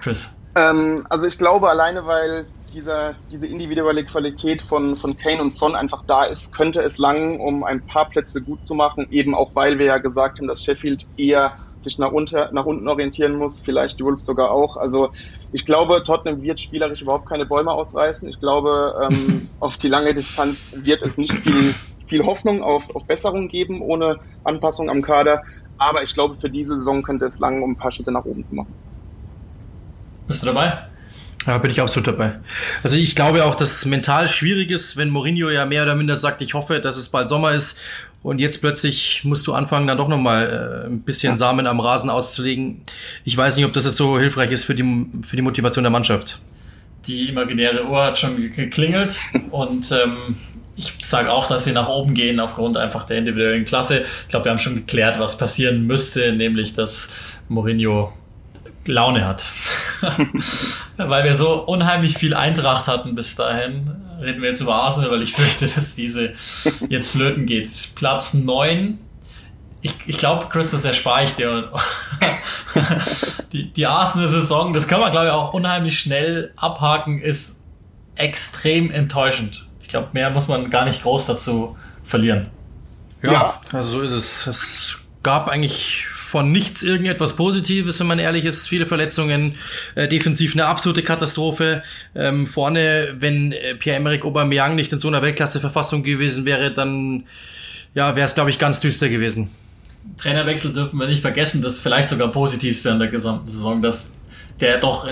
Chris? Ähm, also ich glaube alleine, weil dieser, diese individuelle Qualität von, von Kane und Son einfach da ist, könnte es langen, um ein paar Plätze gut zu machen, eben auch weil wir ja gesagt haben, dass Sheffield eher sich nach, unter, nach unten orientieren muss, vielleicht die Wolves sogar auch. Also ich glaube, Tottenham wird spielerisch überhaupt keine Bäume ausreißen. Ich glaube, ähm, [laughs] auf die lange Distanz wird es nicht viel, viel Hoffnung auf, auf Besserung geben, ohne Anpassung am Kader. Aber ich glaube, für diese Saison könnte es langen, um ein paar Schritte nach oben zu machen. Bist du dabei? Ja, bin ich absolut dabei. Also ich glaube auch, dass es mental schwierig ist, wenn Mourinho ja mehr oder minder sagt, ich hoffe, dass es bald Sommer ist und jetzt plötzlich musst du anfangen, dann doch nochmal äh, ein bisschen Samen am Rasen auszulegen. Ich weiß nicht, ob das jetzt so hilfreich ist für die, für die Motivation der Mannschaft. Die imaginäre Uhr hat schon geklingelt [laughs] und ähm, ich sage auch, dass sie nach oben gehen aufgrund einfach der individuellen Klasse. Ich glaube, wir haben schon geklärt, was passieren müsste, nämlich dass Mourinho Laune hat. [laughs] weil wir so unheimlich viel Eintracht hatten bis dahin. Reden wir jetzt über Arsenal, weil ich fürchte, dass diese jetzt flöten geht. Platz 9. Ich, ich glaube, Chris, das erspare ich dir. [laughs] die, die Arsenal-Saison, das kann man, glaube ich, auch unheimlich schnell abhaken, ist extrem enttäuschend. Ich glaube, mehr muss man gar nicht groß dazu verlieren. Ja, ja, also so ist es. Es gab eigentlich von nichts irgendetwas Positives, wenn man ehrlich ist. Viele Verletzungen, äh, defensiv eine absolute Katastrophe. Ähm, vorne, wenn äh, Pierre-Emerick Aubameyang nicht in so einer Weltklasse-Verfassung gewesen wäre, dann ja, wäre es, glaube ich, ganz düster gewesen. Trainerwechsel dürfen wir nicht vergessen, das vielleicht sogar positivste an der gesamten Saison, dass der doch,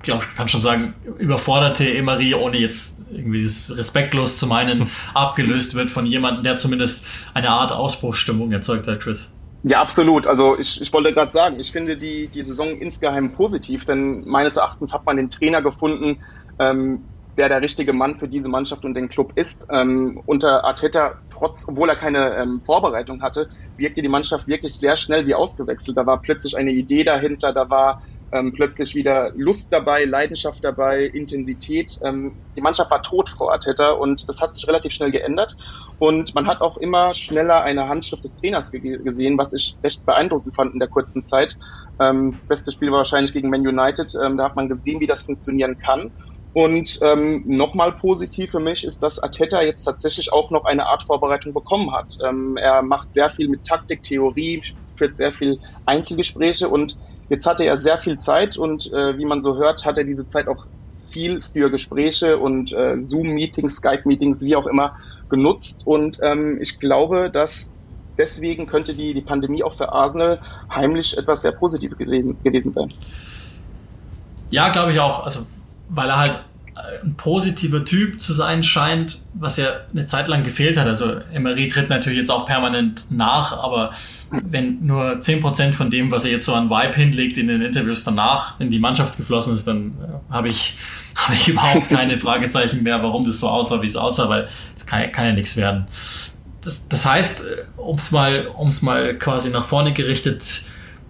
glaube ich, kann schon sagen, überforderte Emery, ohne jetzt irgendwie das respektlos zu meinen, [laughs] abgelöst wird von jemandem, der zumindest eine Art Ausbruchsstimmung erzeugt hat, Chris. Ja, absolut. Also ich, ich wollte gerade sagen, ich finde die, die Saison insgeheim positiv, denn meines Erachtens hat man den Trainer gefunden, ähm, der der richtige Mann für diese Mannschaft und den Club ist. Ähm, unter Arteta, trotz, obwohl er keine ähm, Vorbereitung hatte, wirkte die Mannschaft wirklich sehr schnell wie ausgewechselt. Da war plötzlich eine Idee dahinter, da war ähm, plötzlich wieder Lust dabei, Leidenschaft dabei, Intensität. Ähm, die Mannschaft war tot vor Arteta und das hat sich relativ schnell geändert. Und man hat auch immer schneller eine Handschrift des Trainers gesehen, was ich recht beeindruckend fand in der kurzen Zeit. Ähm, das beste Spiel war wahrscheinlich gegen Man United. Ähm, da hat man gesehen, wie das funktionieren kann. Und ähm, nochmal positiv für mich ist, dass Ateta jetzt tatsächlich auch noch eine Art Vorbereitung bekommen hat. Ähm, er macht sehr viel mit Taktik, Theorie, führt sehr viel Einzelgespräche und jetzt hatte er sehr viel Zeit und äh, wie man so hört, hat er diese Zeit auch viel für Gespräche und äh, Zoom-Meetings, Skype-Meetings, wie auch immer, genutzt. Und ähm, ich glaube, dass deswegen könnte die, die Pandemie auch für Arsenal heimlich etwas sehr Positives gewesen, gewesen sein. Ja, glaube ich auch. Also, weil er halt ein positiver Typ zu sein scheint, was ja eine Zeit lang gefehlt hat. Also Emery tritt natürlich jetzt auch permanent nach, aber wenn nur 10% von dem, was er jetzt so an Vibe hinlegt in den Interviews danach in die Mannschaft geflossen ist, dann äh, habe ich, [laughs] habe ich überhaupt keine Fragezeichen mehr, warum das so aussah, wie es aussah, weil es kann, kann ja nichts werden. Das, das heißt, äh, um es mal, um's mal quasi nach vorne gerichtet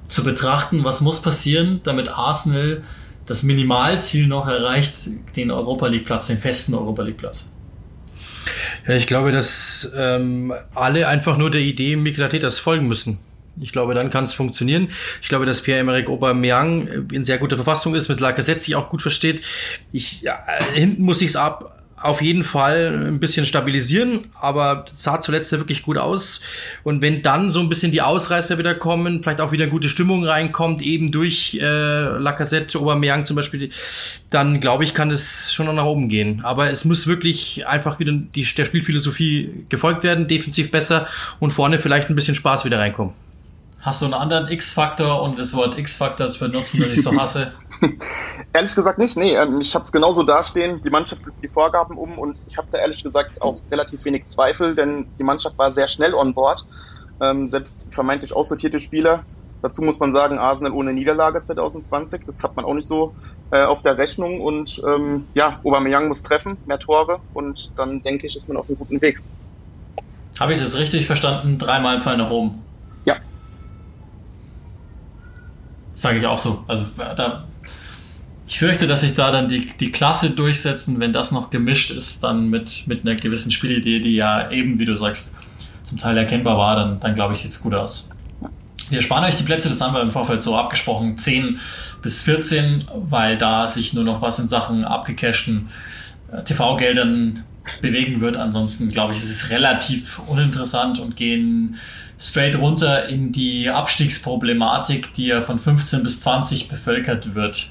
zu betrachten, was muss passieren, damit Arsenal das Minimalziel noch erreicht, den Europa League Platz, den festen Europa League Platz? Ja, ich glaube, dass ähm, alle einfach nur der Idee Mikel folgen müssen. Ich glaube, dann kann es funktionieren. Ich glaube, dass Pierre-Emerick Aubameyang in sehr guter Verfassung ist, mit Lacazette sich auch gut versteht. Ich, ja, hinten muss ich es ab, auf jeden Fall ein bisschen stabilisieren, aber sah zuletzt ja wirklich gut aus. Und wenn dann so ein bisschen die Ausreißer wieder kommen, vielleicht auch wieder gute Stimmung reinkommt, eben durch äh, Lacazette, Aubameyang zum Beispiel, dann glaube ich, kann es schon noch nach oben gehen. Aber es muss wirklich einfach wieder die, der Spielphilosophie gefolgt werden, defensiv besser und vorne vielleicht ein bisschen Spaß wieder reinkommen. Hast du einen anderen X-Faktor und das Wort X-Faktor zu benutzen, das ich so hasse? [laughs] [laughs] ehrlich gesagt nicht, nee. Ähm, ich habe es genauso dastehen. Die Mannschaft setzt die Vorgaben um und ich habe da ehrlich gesagt auch relativ wenig Zweifel, denn die Mannschaft war sehr schnell on board. Ähm, selbst vermeintlich aussortierte Spieler. Dazu muss man sagen, Arsenal ohne Niederlage 2020. Das hat man auch nicht so äh, auf der Rechnung. Und ähm, ja, Aubameyang muss treffen, mehr Tore. Und dann denke ich, ist man auf einem guten Weg. Habe ich das richtig verstanden? Dreimal im Fall nach oben. Sage ich auch so. Also da, ich fürchte, dass sich da dann die, die Klasse durchsetzen, wenn das noch gemischt ist, dann mit, mit einer gewissen Spielidee, die ja eben, wie du sagst, zum Teil erkennbar war, dann, dann glaube ich, sieht es gut aus. Wir sparen euch die Plätze, das haben wir im Vorfeld so abgesprochen, 10 bis 14, weil da sich nur noch was in Sachen abgecashten äh, TV-Geldern bewegen wird. Ansonsten glaube ich, ist es relativ uninteressant und gehen straight runter in die Abstiegsproblematik, die ja von 15 bis 20 bevölkert wird.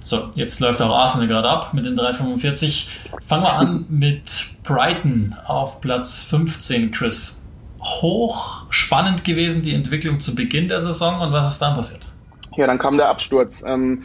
So, jetzt läuft auch Arsenal gerade ab mit den 3,45. Fangen wir an [laughs] mit Brighton auf Platz 15, Chris. Hoch spannend gewesen, die Entwicklung zu Beginn der Saison und was ist dann passiert? Ja, dann kam der Absturz. Ähm,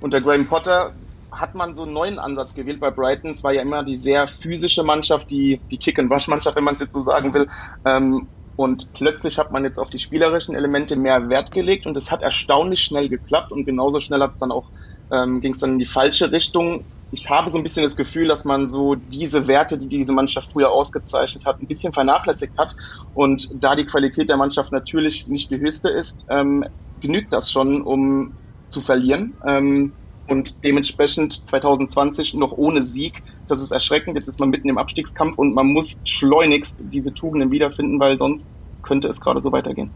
unter Graham Potter hat man so einen neuen Ansatz gewählt bei Brighton. Es war ja immer die sehr physische Mannschaft, die, die Kick-and-Wash-Mannschaft, wenn man es jetzt so sagen will. Ähm, und plötzlich hat man jetzt auf die spielerischen Elemente mehr Wert gelegt und es hat erstaunlich schnell geklappt und genauso schnell hat es dann auch, ähm, ging es dann in die falsche Richtung. Ich habe so ein bisschen das Gefühl, dass man so diese Werte, die diese Mannschaft früher ausgezeichnet hat, ein bisschen vernachlässigt hat. Und da die Qualität der Mannschaft natürlich nicht die höchste ist, ähm, genügt das schon, um zu verlieren. Ähm, und dementsprechend 2020 noch ohne Sieg. Das ist erschreckend. Jetzt ist man mitten im Abstiegskampf und man muss schleunigst diese Tugenden wiederfinden, weil sonst könnte es gerade so weitergehen.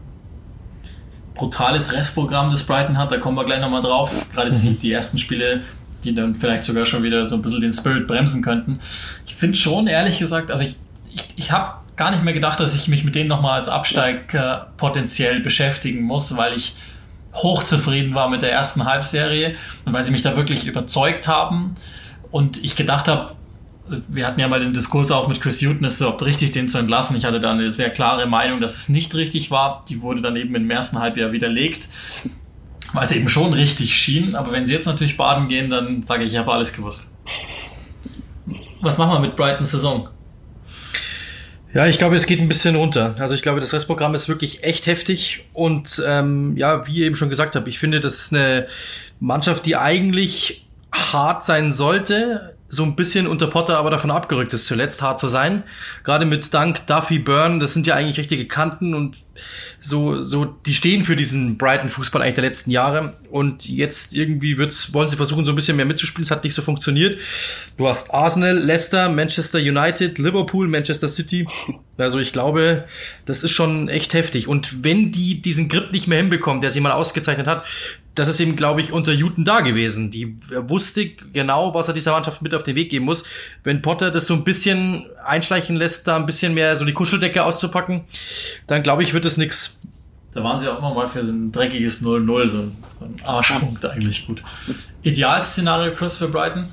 Brutales Restprogramm, das Brighton hat, da kommen wir gleich nochmal drauf. Gerade mhm. die ersten Spiele, die dann vielleicht sogar schon wieder so ein bisschen den Spirit bremsen könnten. Ich finde schon, ehrlich gesagt, also ich, ich, ich habe gar nicht mehr gedacht, dass ich mich mit denen nochmal als Absteiger potenziell beschäftigen muss, weil ich hochzufrieden war mit der ersten Halbserie und weil sie mich da wirklich überzeugt haben und ich gedacht habe, wir hatten ja mal den Diskurs auch mit Chris Hutton, ist überhaupt richtig, den zu entlassen. Ich hatte da eine sehr klare Meinung, dass es nicht richtig war. Die wurde dann eben im ersten Halbjahr widerlegt, weil es eben schon richtig schien. Aber wenn sie jetzt natürlich baden gehen, dann sage ich, ich habe alles gewusst. Was machen wir mit Brighton Saison? Ja, ich glaube, es geht ein bisschen runter. Also ich glaube, das Restprogramm ist wirklich echt heftig. Und ähm, ja, wie ihr eben schon gesagt habt, ich finde, das ist eine Mannschaft, die eigentlich hart sein sollte, so ein bisschen unter Potter aber davon abgerückt ist, zuletzt hart zu sein. Gerade mit Dank, Duffy, Byrne, das sind ja eigentlich richtige Kanten und so, so, die stehen für diesen Brighton Fußball eigentlich der letzten Jahre. Und jetzt irgendwie wird's, wollen sie versuchen, so ein bisschen mehr mitzuspielen. Es hat nicht so funktioniert. Du hast Arsenal, Leicester, Manchester United, Liverpool, Manchester City. Also ich glaube, das ist schon echt heftig. Und wenn die diesen Grip nicht mehr hinbekommen, der sie mal ausgezeichnet hat, das ist eben, glaube ich, unter Juten da gewesen. Die wusste genau, was er dieser Mannschaft mit auf den Weg geben muss. Wenn Potter das so ein bisschen einschleichen lässt, da ein bisschen mehr so die Kuscheldecke auszupacken, dann glaube ich, wird es nix. Da waren sie auch immer mal für so ein dreckiges 0-0, so, so ein Arschpunkt eigentlich gut. Idealszenario, Chris, für Brighton?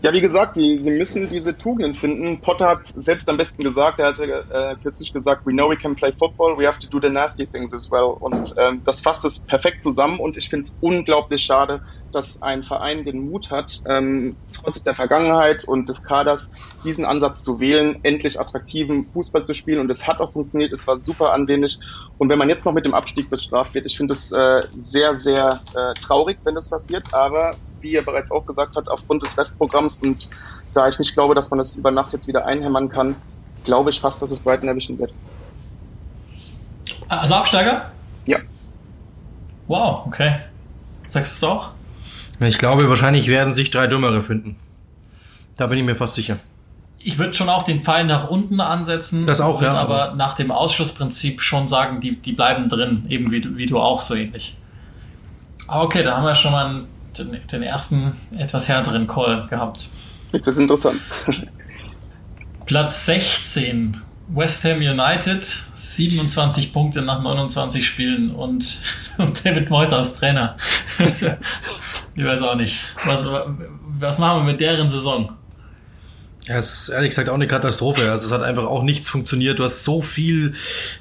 Ja, wie gesagt, sie, sie müssen diese Tugenden finden. Potter hat es selbst am besten gesagt. Er hatte äh, kürzlich gesagt, we know we can play football, we have to do the nasty things as well. Und ähm, das fasst es perfekt zusammen und ich finde es unglaublich schade, dass ein Verein den Mut hat, ähm, trotz der Vergangenheit und des Kaders diesen Ansatz zu wählen, endlich attraktiven Fußball zu spielen. Und es hat auch funktioniert, es war super ansehnlich. Und wenn man jetzt noch mit dem Abstieg bestraft wird, ich finde es äh, sehr, sehr äh, traurig, wenn das passiert. Aber wie er bereits auch gesagt hat, aufgrund des Restprogramms und da ich nicht glaube, dass man das über Nacht jetzt wieder einhämmern kann, glaube ich fast, dass es Brighton erwischen wird. Also Absteiger? Ja. Wow, okay. Sagst du es auch? Ich glaube, wahrscheinlich werden sich drei Dümmere finden. Da bin ich mir fast sicher. Ich würde schon auch den Pfeil nach unten ansetzen. Das auch, ja. Aber, aber nach dem Ausschussprinzip schon sagen, die, die bleiben drin, eben wie, wie du auch so ähnlich. Okay, da haben wir schon mal den, den ersten etwas härteren Call gehabt. Jetzt wird interessant. Platz 16. West Ham United, 27 Punkte nach 29 Spielen und, [laughs] und David Moyes als Trainer. [laughs] ich weiß auch nicht. Was, was machen wir mit deren Saison? Ja, es ist ehrlich gesagt auch eine Katastrophe. Also es hat einfach auch nichts funktioniert. Du hast so viel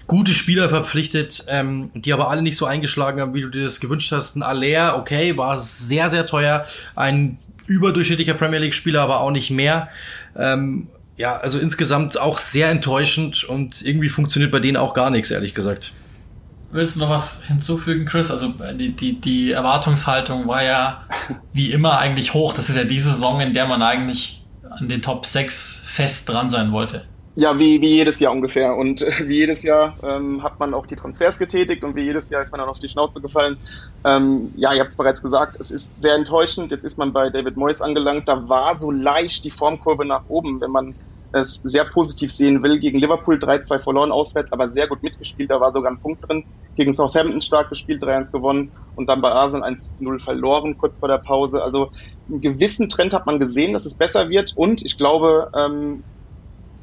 gute Spieler verpflichtet, ähm, die aber alle nicht so eingeschlagen haben, wie du dir das gewünscht hast. Ein Aller, okay, war sehr, sehr teuer. Ein überdurchschnittlicher Premier League-Spieler, aber auch nicht mehr. Ähm, ja, also insgesamt auch sehr enttäuschend und irgendwie funktioniert bei denen auch gar nichts, ehrlich gesagt. Willst du noch was hinzufügen, Chris? Also die, die, die Erwartungshaltung war ja wie immer eigentlich hoch. Das ist ja die Saison, in der man eigentlich an den Top 6 fest dran sein wollte. Ja, wie, wie jedes Jahr ungefähr. Und äh, wie jedes Jahr ähm, hat man auch die Transfers getätigt und wie jedes Jahr ist man dann auf die Schnauze gefallen. Ähm, ja, ihr habt es bereits gesagt, es ist sehr enttäuschend. Jetzt ist man bei David Moyes angelangt. Da war so leicht die Formkurve nach oben, wenn man es sehr positiv sehen will. Gegen Liverpool 3-2 verloren auswärts, aber sehr gut mitgespielt. Da war sogar ein Punkt drin. Gegen Southampton stark gespielt, 3-1 gewonnen und dann bei Arsenal 1-0 verloren, kurz vor der Pause. Also einen gewissen Trend hat man gesehen, dass es besser wird und ich glaube, ähm,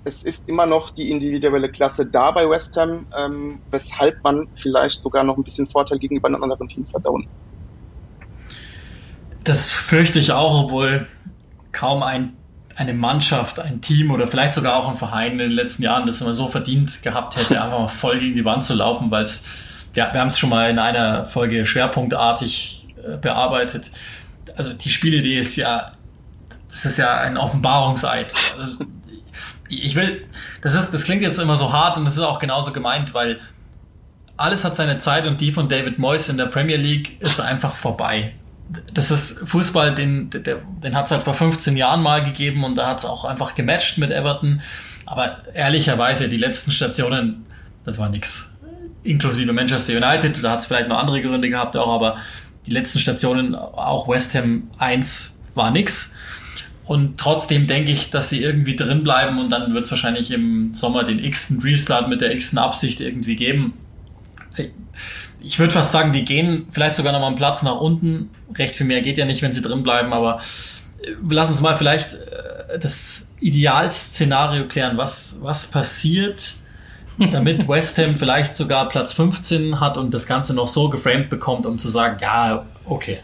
es ist immer noch die individuelle Klasse da bei West Ham, ähm, weshalb man vielleicht sogar noch ein bisschen Vorteil gegenüber anderen Teams hat da. Das fürchte ich auch, obwohl kaum ein eine Mannschaft, ein Team oder vielleicht sogar auch ein Verein in den letzten Jahren das immer so verdient gehabt hätte, [laughs] einfach mal voll gegen die Wand zu laufen, weil es, ja, wir haben es schon mal in einer Folge schwerpunktartig äh, bearbeitet. Also die Spielidee ist ja, das ist ja ein Offenbarungseid. Also, ich will, das ist, das klingt jetzt immer so hart und das ist auch genauso gemeint, weil alles hat seine Zeit und die von David Moyes in der Premier League ist einfach vorbei das ist Fußball, den, den, den hat es halt vor 15 Jahren mal gegeben und da hat es auch einfach gematcht mit Everton. Aber ehrlicherweise, die letzten Stationen, das war nix. Inklusive Manchester United, da hat es vielleicht noch andere Gründe gehabt auch, aber die letzten Stationen, auch West Ham 1, war nix. Und trotzdem denke ich, dass sie irgendwie drin bleiben und dann wird es wahrscheinlich im Sommer den x-ten Restart mit der x-ten Absicht irgendwie geben ich würde fast sagen, die gehen vielleicht sogar noch mal einen Platz nach unten. Recht viel mehr geht ja nicht, wenn sie drin bleiben, aber äh, lass uns mal vielleicht äh, das Idealszenario klären. Was, was passiert, [laughs] damit West Ham vielleicht sogar Platz 15 hat und das Ganze noch so geframed bekommt, um zu sagen, ja, okay.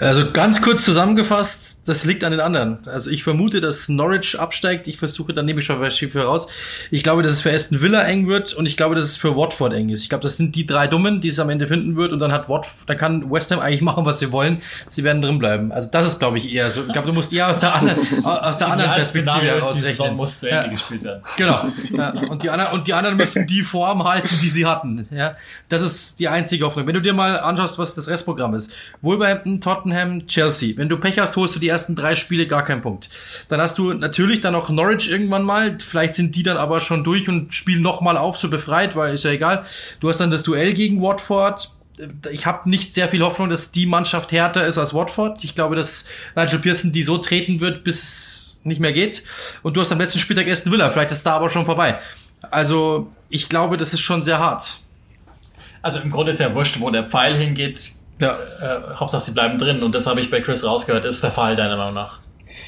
Also ganz kurz zusammengefasst, das liegt an den anderen. Also ich vermute, dass Norwich absteigt. Ich versuche, dann nehme ich schon Beispiel raus. Ich glaube, dass es für Aston Villa eng wird und ich glaube, dass es für Watford eng ist. Ich glaube, das sind die drei Dummen, die es am Ende finden wird und dann hat Watford, da kann West Ham eigentlich [laughs] machen, was sie wollen. Sie werden drin bleiben. Also das ist, glaube ich, eher so. Ich glaube, du musst eher aus der anderen, [laughs] aus der anderen Perspektive herausrechnen. muss zu Ende gespielt werden. Genau. Ja. Und die anderen, und die anderen müssen die Form halten, die sie hatten. Ja. Das ist die einzige Hoffnung. Wenn du dir mal anschaust, was das Restprogramm ist. Wolverhampton, Tottenham, Chelsea. Wenn du Pech hast, holst du die ersten drei Spiele gar keinen Punkt. Dann hast du natürlich dann noch Norwich irgendwann mal. Vielleicht sind die dann aber schon durch und spielen noch mal auf, so befreit, weil ist ja egal. Du hast dann das Duell gegen Watford. Ich habe nicht sehr viel Hoffnung, dass die Mannschaft härter ist als Watford. Ich glaube, dass Nigel Pearson die so treten wird, bis es nicht mehr geht. Und du hast am letzten Spieltag Aston Villa. Vielleicht ist da aber schon vorbei. Also ich glaube, das ist schon sehr hart. Also im Grunde ist ja wurscht, wo der Pfeil hingeht. Ja. Äh, Hauptsache, sie bleiben drin und das habe ich bei Chris rausgehört. Ist der Fall, deiner Meinung nach?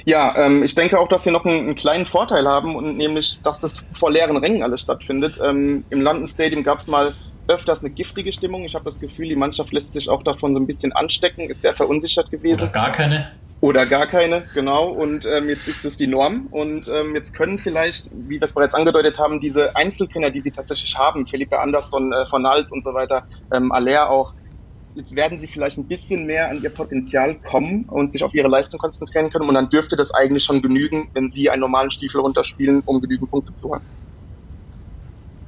Ja, ähm, ich denke auch, dass sie noch einen, einen, kleinen Vorteil haben und nämlich, dass das vor leeren Rängen alles stattfindet. Ähm, Im London Stadium gab es mal öfters eine giftige Stimmung. Ich habe das Gefühl, die Mannschaft lässt sich auch davon so ein bisschen anstecken, ist sehr verunsichert gewesen. Oder gar keine. Oder gar keine, genau. Und ähm, jetzt ist das die Norm. Und ähm, jetzt können vielleicht, wie wir es bereits angedeutet haben, diese Einzeltrainer, die sie tatsächlich haben, Felipe Andersson, äh, von Nals und so weiter, ähm, Aller auch, jetzt werden sie vielleicht ein bisschen mehr an ihr Potenzial kommen und sich auf ihre Leistung konzentrieren können. Und dann dürfte das eigentlich schon genügen, wenn sie einen normalen Stiefel runterspielen, um genügend Punkte zu holen.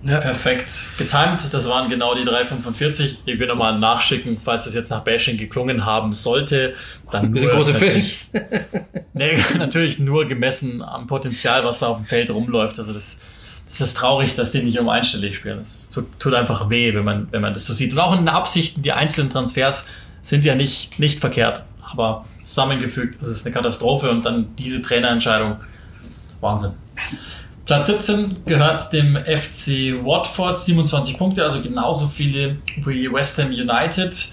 Ja. Perfekt getimt. Das waren genau die 3,45. Ich will nochmal nachschicken, falls das jetzt nach Bashing geklungen haben sollte. Dann Wir sind große Fans. [laughs] nee, [laughs] natürlich nur gemessen am Potenzial, was da auf dem Feld rumläuft. Also das, das ist traurig, dass die nicht um einstellig spielen. Das tut, tut einfach weh, wenn man, wenn man das so sieht. Und auch in den Absichten, die einzelnen Transfers sind ja nicht, nicht verkehrt. Aber zusammengefügt, das ist eine Katastrophe und dann diese Trainerentscheidung. Wahnsinn. Platz 17 gehört dem FC Watford, 27 Punkte, also genauso viele wie West Ham United.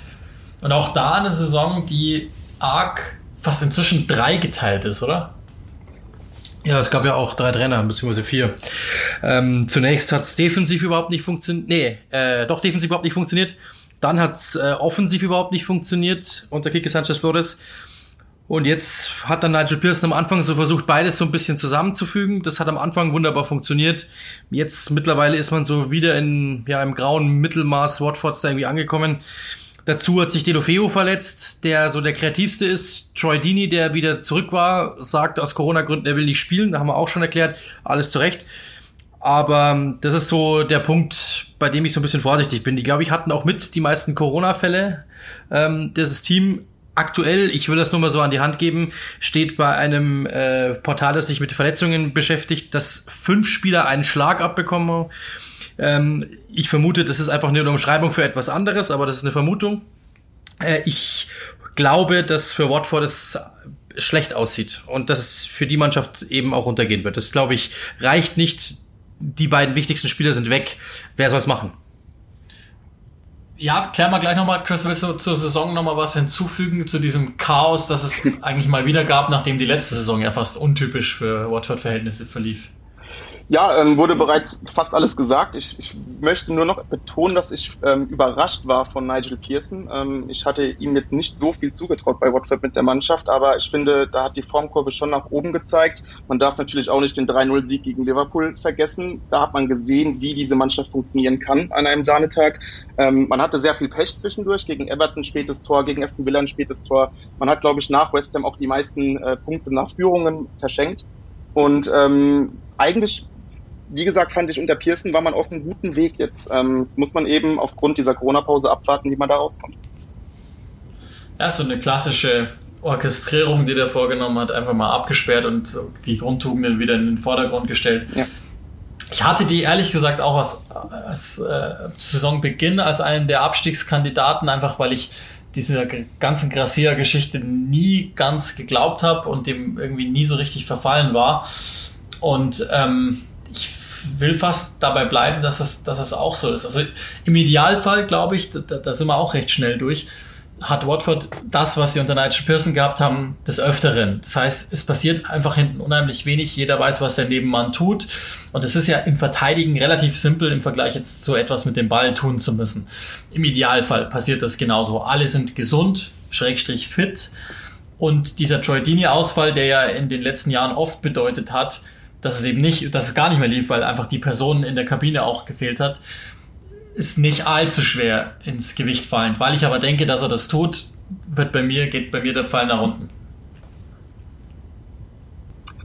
Und auch da eine Saison, die arg fast inzwischen drei geteilt ist, oder? Ja, es gab ja auch drei Trainer, beziehungsweise vier. Ähm, zunächst hat es defensiv überhaupt nicht funktioniert. Nee, äh, doch defensiv überhaupt nicht funktioniert. Dann hat es äh, offensiv überhaupt nicht funktioniert unter Kike Sanchez Flores. Und jetzt hat dann Nigel Pearson am Anfang so versucht, beides so ein bisschen zusammenzufügen. Das hat am Anfang wunderbar funktioniert. Jetzt mittlerweile ist man so wieder in, ja, im grauen Mittelmaß Watfords da irgendwie angekommen. Dazu hat sich Delofeo verletzt, der so der kreativste ist. Troy Dini, der wieder zurück war, sagt aus Corona-Gründen, er will nicht spielen. Da haben wir auch schon erklärt. Alles zurecht. Aber ähm, das ist so der Punkt, bei dem ich so ein bisschen vorsichtig bin. Die, glaube ich, hatten auch mit die meisten Corona-Fälle. Ähm, dieses Team aktuell, ich will das nur mal so an die Hand geben, steht bei einem äh, Portal, das sich mit Verletzungen beschäftigt, dass fünf Spieler einen Schlag abbekommen. Ähm, ich vermute, das ist einfach nur eine Umschreibung für etwas anderes, aber das ist eine Vermutung. Äh, ich glaube, dass für Watford es schlecht aussieht und dass es für die Mannschaft eben auch untergehen wird. Das glaube ich reicht nicht. Die beiden wichtigsten Spieler sind weg. Wer soll es machen? Ja, klär mal gleich nochmal, Chris, willst du zur Saison nochmal was hinzufügen zu diesem Chaos, das es [laughs] eigentlich mal wieder gab, nachdem die letzte Saison ja fast untypisch für Watford-Verhältnisse verlief? Ja, ähm, wurde bereits fast alles gesagt. Ich, ich möchte nur noch betonen, dass ich ähm, überrascht war von Nigel Pearson. Ähm, ich hatte ihm jetzt nicht so viel zugetraut bei Watford mit der Mannschaft, aber ich finde, da hat die Formkurve schon nach oben gezeigt. Man darf natürlich auch nicht den 3-0-Sieg gegen Liverpool vergessen. Da hat man gesehen, wie diese Mannschaft funktionieren kann an einem Sahnetag. Ähm, man hatte sehr viel Pech zwischendurch, gegen Everton spätes Tor, gegen Aston Villa ein spätes Tor. Man hat, glaube ich, nach West Ham auch die meisten äh, Punkte nach Führungen verschenkt. Und ähm, eigentlich wie gesagt, fand ich unter Pearson war man auf einem guten Weg jetzt. Ähm, jetzt muss man eben aufgrund dieser Corona-Pause abwarten, wie man da rauskommt. Ja, so eine klassische Orchestrierung, die der vorgenommen hat, einfach mal abgesperrt und die Grundtugenden wieder in den Vordergrund gestellt. Ja. Ich hatte die ehrlich gesagt auch als, als äh, Saisonbeginn als einen der Abstiegskandidaten, einfach weil ich dieser ganzen Gracia-Geschichte nie ganz geglaubt habe und dem irgendwie nie so richtig verfallen war. Und ähm, ich will fast dabei bleiben, dass es, dass es auch so ist. Also im Idealfall, glaube ich, da, da sind wir auch recht schnell durch, hat Watford das, was sie unter Nigel Pearson gehabt haben, des Öfteren. Das heißt, es passiert einfach hinten unheimlich wenig. Jeder weiß, was der Nebenmann tut. Und es ist ja im Verteidigen relativ simpel im Vergleich jetzt zu etwas mit dem Ball tun zu müssen. Im Idealfall passiert das genauso. Alle sind gesund, schrägstrich fit. Und dieser Troy Dini-Ausfall, der ja in den letzten Jahren oft bedeutet hat, dass es eben nicht, dass es gar nicht mehr lief, weil einfach die Person in der Kabine auch gefehlt hat, ist nicht allzu schwer ins Gewicht fallend. Weil ich aber denke, dass er das tut, wird bei mir, geht bei mir der Pfeil nach unten.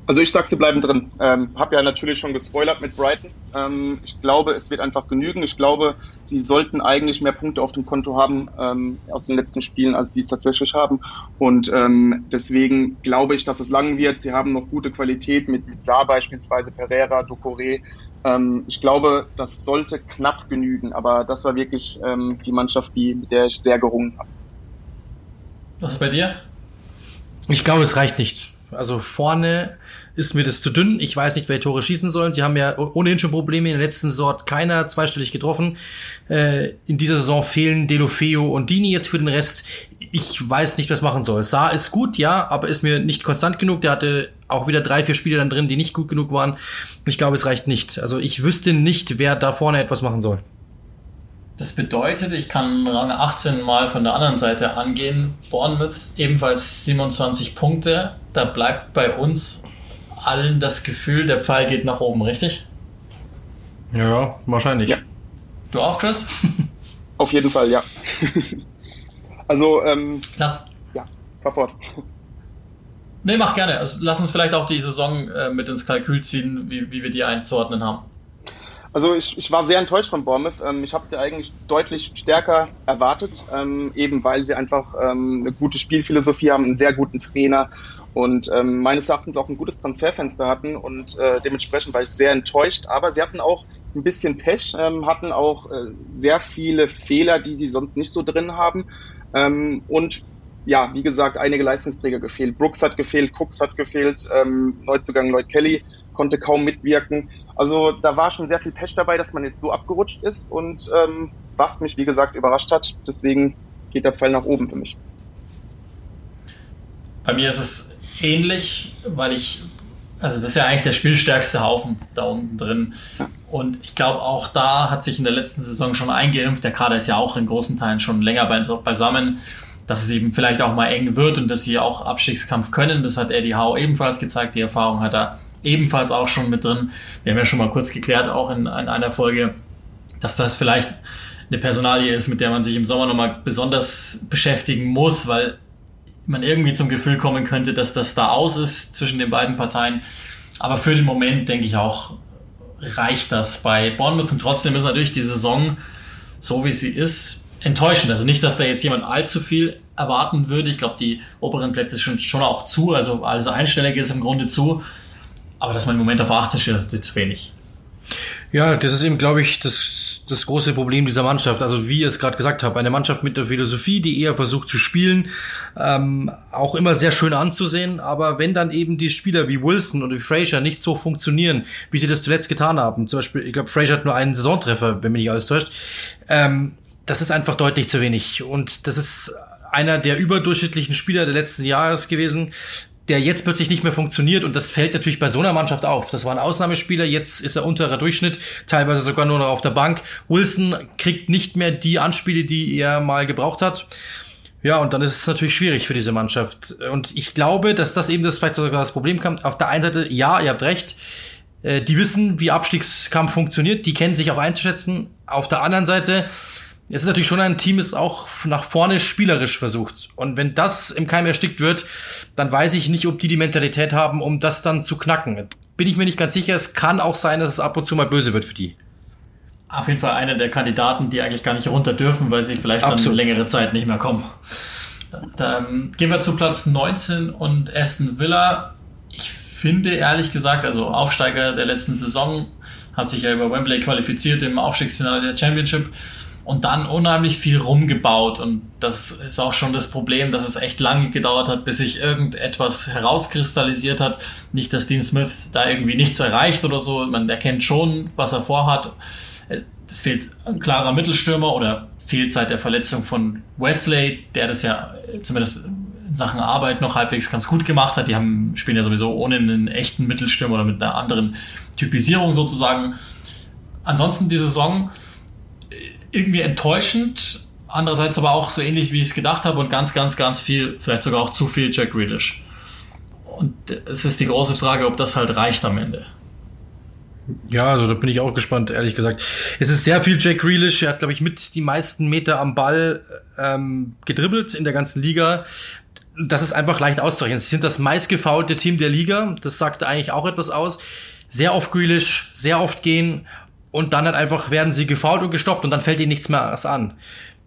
Also ich sag, sie bleiben drin. Ähm, hab ja natürlich schon gespoilert mit Brighton. Ähm, ich glaube, es wird einfach genügen. Ich glaube, sie sollten eigentlich mehr Punkte auf dem Konto haben ähm, aus den letzten Spielen, als sie es tatsächlich haben. Und ähm, deswegen glaube ich, dass es lang wird. Sie haben noch gute Qualität mit, mit Saar beispielsweise, Pereira, Ducouré. Ähm, ich glaube, das sollte knapp genügen. Aber das war wirklich ähm, die Mannschaft, die, mit der ich sehr gerungen habe. Was ist bei dir? Ich glaube, es reicht nicht. Also vorne ist mir das zu dünn. Ich weiß nicht, wer Tore schießen sollen. Sie haben ja ohnehin schon Probleme. In der letzten Saison keiner zweistellig getroffen. Äh, in dieser Saison fehlen Delofeo und Dini jetzt für den Rest. Ich weiß nicht, was machen soll. Saar ist gut, ja, aber ist mir nicht konstant genug. Der hatte auch wieder drei, vier Spiele dann drin, die nicht gut genug waren. Ich glaube, es reicht nicht. Also ich wüsste nicht, wer da vorne etwas machen soll. Das bedeutet, ich kann Rang 18 mal von der anderen Seite angehen. Bournemouth ebenfalls 27 Punkte. Da bleibt bei uns allen das Gefühl, der Pfeil geht nach oben, richtig? Ja, wahrscheinlich. Ja. Du auch, Chris? [laughs] Auf jeden Fall, ja. [laughs] also, ähm, lass. Ja, fahr fort. Nee, mach gerne. Also, lass uns vielleicht auch die Saison äh, mit ins Kalkül ziehen, wie, wie wir die einzuordnen haben. Also ich, ich war sehr enttäuscht von Bournemouth. Ähm, ich habe sie eigentlich deutlich stärker erwartet, ähm, eben weil sie einfach ähm, eine gute Spielphilosophie haben, einen sehr guten Trainer und ähm, meines Erachtens auch ein gutes Transferfenster hatten und äh, dementsprechend war ich sehr enttäuscht. Aber sie hatten auch ein bisschen Pech, ähm, hatten auch äh, sehr viele Fehler, die sie sonst nicht so drin haben. Ähm, und ja, wie gesagt, einige Leistungsträger gefehlt. Brooks hat gefehlt, Cooks hat gefehlt, ähm, Neuzugang Lloyd Kelly konnte kaum mitwirken. Also da war schon sehr viel Pech dabei, dass man jetzt so abgerutscht ist und ähm, was mich, wie gesagt, überrascht hat. Deswegen geht der Pfeil nach oben für mich. Bei mir ist es ähnlich, weil ich, also das ist ja eigentlich der spielstärkste Haufen da unten drin. Und ich glaube, auch da hat sich in der letzten Saison schon eingeimpft. Der Kader ist ja auch in großen Teilen schon länger beisammen, dass es eben vielleicht auch mal eng wird und dass sie auch Abstiegskampf können. Das hat Eddie Howe ebenfalls gezeigt. Die Erfahrung hat er ebenfalls auch schon mit drin. Wir haben ja schon mal kurz geklärt, auch in, in einer Folge, dass das vielleicht eine Personalie ist, mit der man sich im Sommer nochmal besonders beschäftigen muss, weil man irgendwie zum Gefühl kommen könnte, dass das da aus ist zwischen den beiden Parteien. Aber für den Moment denke ich auch, reicht das bei Bournemouth. Und trotzdem ist natürlich die Saison, so wie sie ist, enttäuschend. Also nicht, dass da jetzt jemand allzu viel erwarten würde. Ich glaube, die oberen Plätze sind schon auch zu. Also alles Einstellige ist im Grunde zu. Aber dass man im Moment auf 18 steht, das ist zu wenig. Ja, das ist eben, glaube ich, das, das große Problem dieser Mannschaft. Also wie ihr es gerade gesagt habt, eine Mannschaft mit der Philosophie, die eher versucht zu spielen, ähm, auch immer sehr schön anzusehen. Aber wenn dann eben die Spieler wie Wilson und wie Fraser nicht so funktionieren, wie sie das zuletzt getan haben, zum Beispiel, ich glaube, Fraser hat nur einen Saisontreffer, wenn mich nicht alles täuscht, ähm, das ist einfach deutlich zu wenig. Und das ist einer der überdurchschnittlichen Spieler der letzten Jahres gewesen der jetzt plötzlich nicht mehr funktioniert und das fällt natürlich bei so einer Mannschaft auf. Das war ein Ausnahmespieler, jetzt ist er unterer Durchschnitt, teilweise sogar nur noch auf der Bank. Wilson kriegt nicht mehr die Anspiele, die er mal gebraucht hat. Ja, und dann ist es natürlich schwierig für diese Mannschaft. Und ich glaube, dass das eben das vielleicht sogar das Problem kam. Auf der einen Seite, ja, ihr habt recht, äh, die wissen, wie Abstiegskampf funktioniert, die kennen sich auch einzuschätzen. Auf der anderen Seite, es ist natürlich schon ein Team, das auch nach vorne spielerisch versucht. Und wenn das im Keim erstickt wird, dann weiß ich nicht, ob die die Mentalität haben, um das dann zu knacken. Bin ich mir nicht ganz sicher. Es kann auch sein, dass es ab und zu mal böse wird für die. Auf jeden Fall einer der Kandidaten, die eigentlich gar nicht runter dürfen, weil sie vielleicht Absolut. dann längere Zeit nicht mehr kommen. Dann gehen wir zu Platz 19 und Aston Villa. Ich finde ehrlich gesagt, also Aufsteiger der letzten Saison, hat sich ja über Wembley qualifiziert im Aufstiegsfinale der Championship und dann unheimlich viel rumgebaut. Und das ist auch schon das Problem, dass es echt lange gedauert hat, bis sich irgendetwas herauskristallisiert hat. Nicht, dass Dean Smith da irgendwie nichts erreicht oder so. Man erkennt schon, was er vorhat. Es fehlt ein klarer Mittelstürmer oder fehlt seit der Verletzung von Wesley, der das ja zumindest in Sachen Arbeit noch halbwegs ganz gut gemacht hat. Die haben, spielen ja sowieso ohne einen echten Mittelstürmer oder mit einer anderen Typisierung sozusagen. Ansonsten die Saison irgendwie enttäuschend, andererseits aber auch so ähnlich, wie ich es gedacht habe und ganz, ganz, ganz viel, vielleicht sogar auch zu viel Jack Grealish. Und es ist die große Frage, ob das halt reicht am Ende. Ja, also da bin ich auch gespannt, ehrlich gesagt. Es ist sehr viel Jack Grealish. Er hat, glaube ich, mit die meisten Meter am Ball ähm, gedribbelt in der ganzen Liga. Das ist einfach leicht auszurechnen. Sie sind das meistgefaulte Team der Liga. Das sagt eigentlich auch etwas aus. Sehr oft Grealish, sehr oft gehen und dann halt einfach werden sie gefault und gestoppt und dann fällt ihnen nichts mehr an.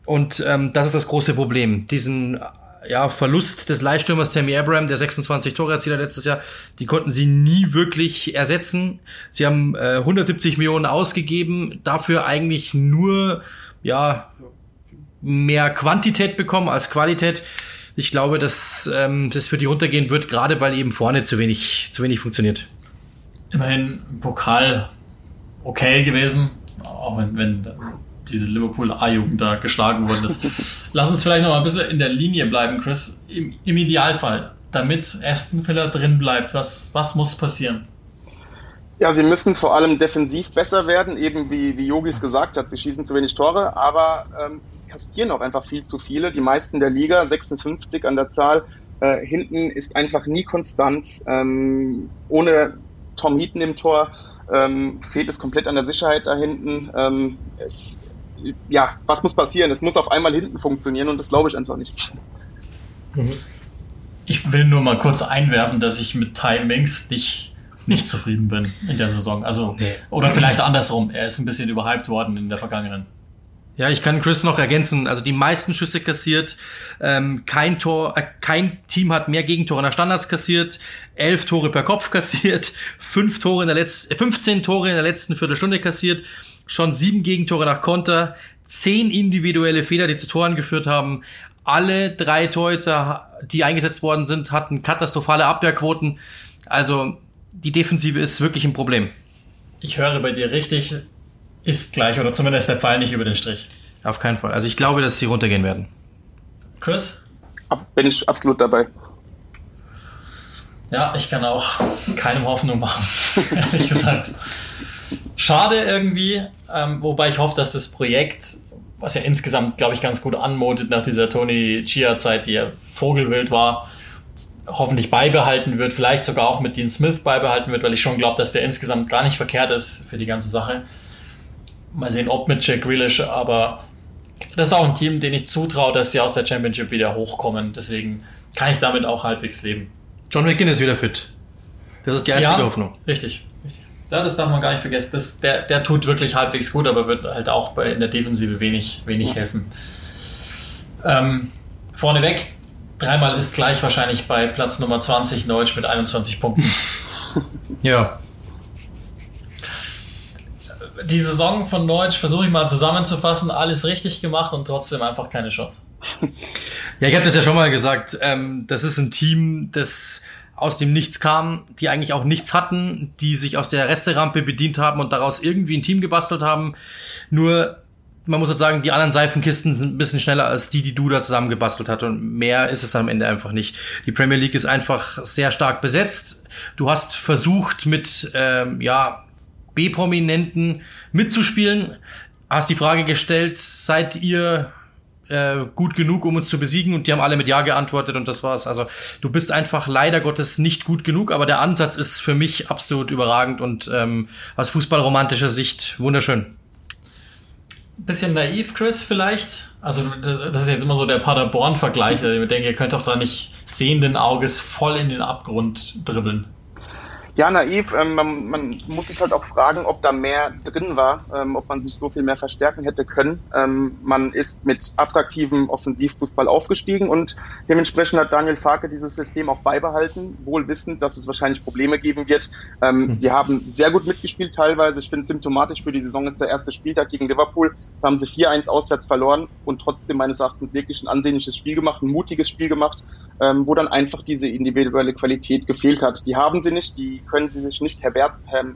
Und ähm, das ist das große Problem. Diesen ja, Verlust des Leihstürmers Tammy Abraham, der 26 Tore erzieler letztes Jahr, die konnten sie nie wirklich ersetzen. Sie haben äh, 170 Millionen ausgegeben, dafür eigentlich nur ja mehr Quantität bekommen als Qualität. Ich glaube, dass ähm, das für die runtergehen wird, gerade weil eben vorne zu wenig zu wenig funktioniert. Immerhin Pokal okay gewesen, auch wenn, wenn diese Liverpool A-Jugend da geschlagen worden ist. [laughs] Lass uns vielleicht noch mal ein bisschen in der Linie bleiben, Chris. Im, im Idealfall, damit Aston Villa drin bleibt, was, was muss passieren? Ja, sie müssen vor allem defensiv besser werden, eben wie, wie Yogis gesagt hat, sie schießen zu wenig Tore, aber ähm, sie kassieren auch einfach viel zu viele. Die meisten der Liga, 56 an der Zahl, äh, hinten ist einfach nie Konstanz. Ähm, ohne Tom Heaton im Tor ähm, fehlt es komplett an der Sicherheit da hinten. Ähm, es, ja, was muss passieren? Es muss auf einmal hinten funktionieren und das glaube ich einfach nicht. Ich will nur mal kurz einwerfen, dass ich mit Ty Minks nicht nicht zufrieden bin in der Saison. Also, nee. oder vielleicht andersrum. Er ist ein bisschen überhyped worden in der vergangenen. Ja, ich kann Chris noch ergänzen. Also die meisten Schüsse kassiert, ähm, kein Tor, äh, kein Team hat mehr Gegentore nach Standards kassiert, elf Tore per Kopf [laughs] kassiert, fünf Tore in der letzten, äh, 15 Tore in der letzten Viertelstunde kassiert, schon sieben Gegentore nach Konter, zehn individuelle Fehler, die zu Toren geführt haben. Alle drei Torhüter, die eingesetzt worden sind, hatten katastrophale Abwehrquoten. Also die Defensive ist wirklich ein Problem. Ich höre bei dir richtig, ist gleich oder zumindest der Pfeil nicht über den Strich. Auf keinen Fall. Also ich glaube, dass sie runtergehen werden. Chris? Bin ich absolut dabei. Ja, ich kann auch keine Hoffnung machen, [laughs] ehrlich gesagt. Schade irgendwie, ähm, wobei ich hoffe, dass das Projekt, was ja insgesamt, glaube ich, ganz gut anmutet nach dieser Tony Chia-Zeit, die ja Vogelwild war, hoffentlich beibehalten wird, vielleicht sogar auch mit Dean Smith beibehalten wird, weil ich schon glaube, dass der insgesamt gar nicht verkehrt ist für die ganze Sache. Mal sehen, ob mit Jack Grealish, aber das ist auch ein Team, den ich zutraue, dass sie aus der Championship wieder hochkommen. Deswegen kann ich damit auch halbwegs leben. John McGinn ist wieder fit. Das ist die einzige ja, Hoffnung. Richtig, richtig. Ja, das darf man gar nicht vergessen. Das, der, der tut wirklich halbwegs gut, aber wird halt auch bei, in der Defensive wenig, wenig helfen. Ähm, vorneweg, Dreimal ist gleich wahrscheinlich bei Platz Nummer 20 Deutsch mit 21 Punkten. [laughs] ja. Die Saison von Deutsch versuche ich mal zusammenzufassen, alles richtig gemacht und trotzdem einfach keine Chance. [laughs] Ja, ich habe das ja schon mal gesagt. Ähm, das ist ein Team, das aus dem Nichts kam, die eigentlich auch nichts hatten, die sich aus der Resterampe bedient haben und daraus irgendwie ein Team gebastelt haben. Nur man muss jetzt sagen, die anderen Seifenkisten sind ein bisschen schneller als die, die du da zusammengebastelt hast. Und mehr ist es am Ende einfach nicht. Die Premier League ist einfach sehr stark besetzt. Du hast versucht, mit ähm, ja, B-Prominenten mitzuspielen. Hast die Frage gestellt, seid ihr äh, gut genug, um uns zu besiegen? Und die haben alle mit Ja geantwortet und das war's. Also du bist einfach leider Gottes nicht gut genug, aber der Ansatz ist für mich absolut überragend und ähm, aus fußballromantischer Sicht wunderschön bisschen naiv, Chris, vielleicht. Also, das ist jetzt immer so der Paderborn-Vergleich. Ich denke, ihr könnt doch da nicht sehenden Auges voll in den Abgrund dribbeln. Ja, naiv. Ähm, man, man, muss sich halt auch fragen, ob da mehr drin war, ähm, ob man sich so viel mehr verstärken hätte können. Ähm, man ist mit attraktivem Offensivfußball aufgestiegen und dementsprechend hat Daniel Farke dieses System auch beibehalten, wohl wissend, dass es wahrscheinlich Probleme geben wird. Ähm, mhm. Sie haben sehr gut mitgespielt teilweise. Ich finde symptomatisch für die Saison ist der erste Spieltag gegen Liverpool. Da haben sie 4-1 auswärts verloren und trotzdem meines Erachtens wirklich ein ansehnliches Spiel gemacht, ein mutiges Spiel gemacht, ähm, wo dann einfach diese individuelle Qualität gefehlt hat. Die haben sie nicht, die können sie sich nicht her,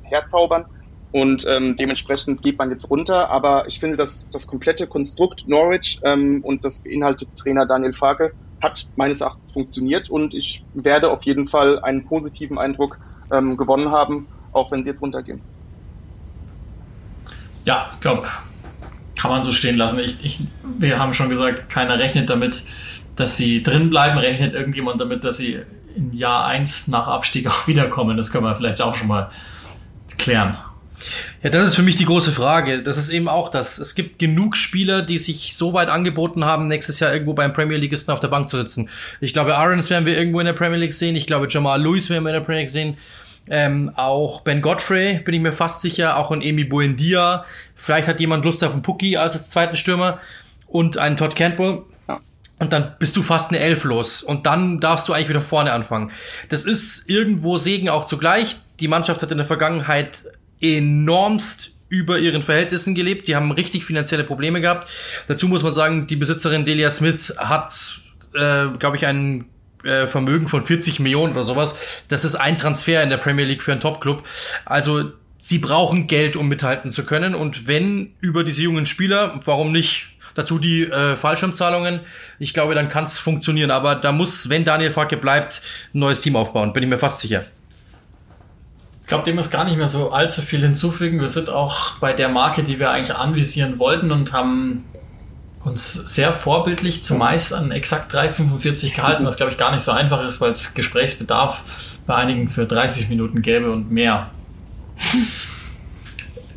herzaubern. Und ähm, dementsprechend geht man jetzt runter. Aber ich finde, dass das komplette Konstrukt Norwich ähm, und das beinhaltet Trainer Daniel Farke hat meines Erachtens funktioniert. Und ich werde auf jeden Fall einen positiven Eindruck ähm, gewonnen haben, auch wenn sie jetzt runtergehen. Ja, ich glaube, kann man so stehen lassen. Ich, ich, wir haben schon gesagt, keiner rechnet damit, dass sie drin bleiben. Rechnet irgendjemand damit, dass sie in Jahr 1 nach Abstieg [laughs] auch wiederkommen? Das können wir vielleicht auch schon mal klären. Ja, das ist für mich die große Frage. Das ist eben auch das. Es gibt genug Spieler, die sich so weit angeboten haben, nächstes Jahr irgendwo beim Premier Leagueisten auf der Bank zu sitzen. Ich glaube, Aarons werden wir irgendwo in der Premier League sehen. Ich glaube, Jamal Lewis werden wir in der Premier League sehen. Ähm, auch Ben Godfrey, bin ich mir fast sicher. Auch ein Emi Buendia. Vielleicht hat jemand Lust auf einen Pucki als zweiten Stürmer. Und einen Todd Campbell und dann bist du fast eine Elf los und dann darfst du eigentlich wieder vorne anfangen. Das ist irgendwo Segen auch zugleich. Die Mannschaft hat in der Vergangenheit enormst über ihren Verhältnissen gelebt. Die haben richtig finanzielle Probleme gehabt. Dazu muss man sagen, die Besitzerin Delia Smith hat, äh, glaube ich, ein äh, Vermögen von 40 Millionen oder sowas. Das ist ein Transfer in der Premier League für einen Top-Club. Also sie brauchen Geld, um mithalten zu können. Und wenn über diese jungen Spieler, warum nicht Dazu die äh, Fallschirmzahlungen. Ich glaube, dann kann es funktionieren. Aber da muss, wenn Daniel Farke bleibt, ein neues Team aufbauen. Bin ich mir fast sicher. glaube, dem ist gar nicht mehr so allzu viel hinzufügen. Wir sind auch bei der Marke, die wir eigentlich anvisieren wollten und haben uns sehr vorbildlich zumeist an exakt 3,45 gehalten, was glaube ich gar nicht so einfach ist, weil es Gesprächsbedarf bei einigen für 30 Minuten gäbe und mehr. [laughs]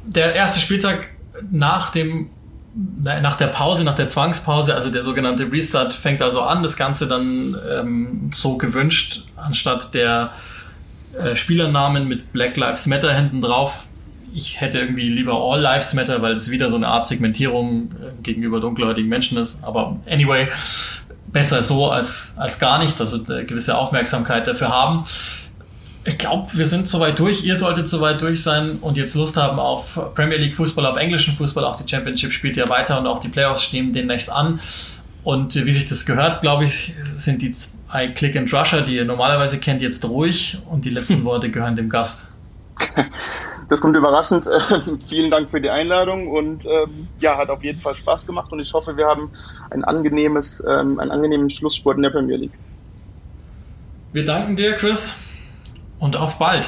Der erste Spieltag nach dem nach der Pause, nach der Zwangspause, also der sogenannte Restart, fängt also an. Das Ganze dann ähm, so gewünscht, anstatt der äh, Spielernamen mit Black Lives Matter hinten drauf. Ich hätte irgendwie lieber All Lives Matter, weil es wieder so eine Art Segmentierung äh, gegenüber dunkelhäutigen Menschen ist. Aber anyway, besser so als, als gar nichts, also eine gewisse Aufmerksamkeit dafür haben. Ich glaube, wir sind soweit durch. Ihr solltet soweit durch sein und jetzt Lust haben auf Premier League Fußball, auf englischen Fußball. Auch die Championship spielt ja weiter und auch die Playoffs stehen demnächst an. Und wie sich das gehört, glaube ich, sind die zwei Click and Rusher, die ihr normalerweise kennt, jetzt ruhig und die letzten [laughs] Worte gehören dem Gast. Das kommt überraschend. [laughs] vielen Dank für die Einladung und ähm, ja, hat auf jeden Fall Spaß gemacht und ich hoffe, wir haben ein angenehmes, ähm, einen angenehmen Schlusssport in der Premier League. Wir danken dir, Chris und auf bald.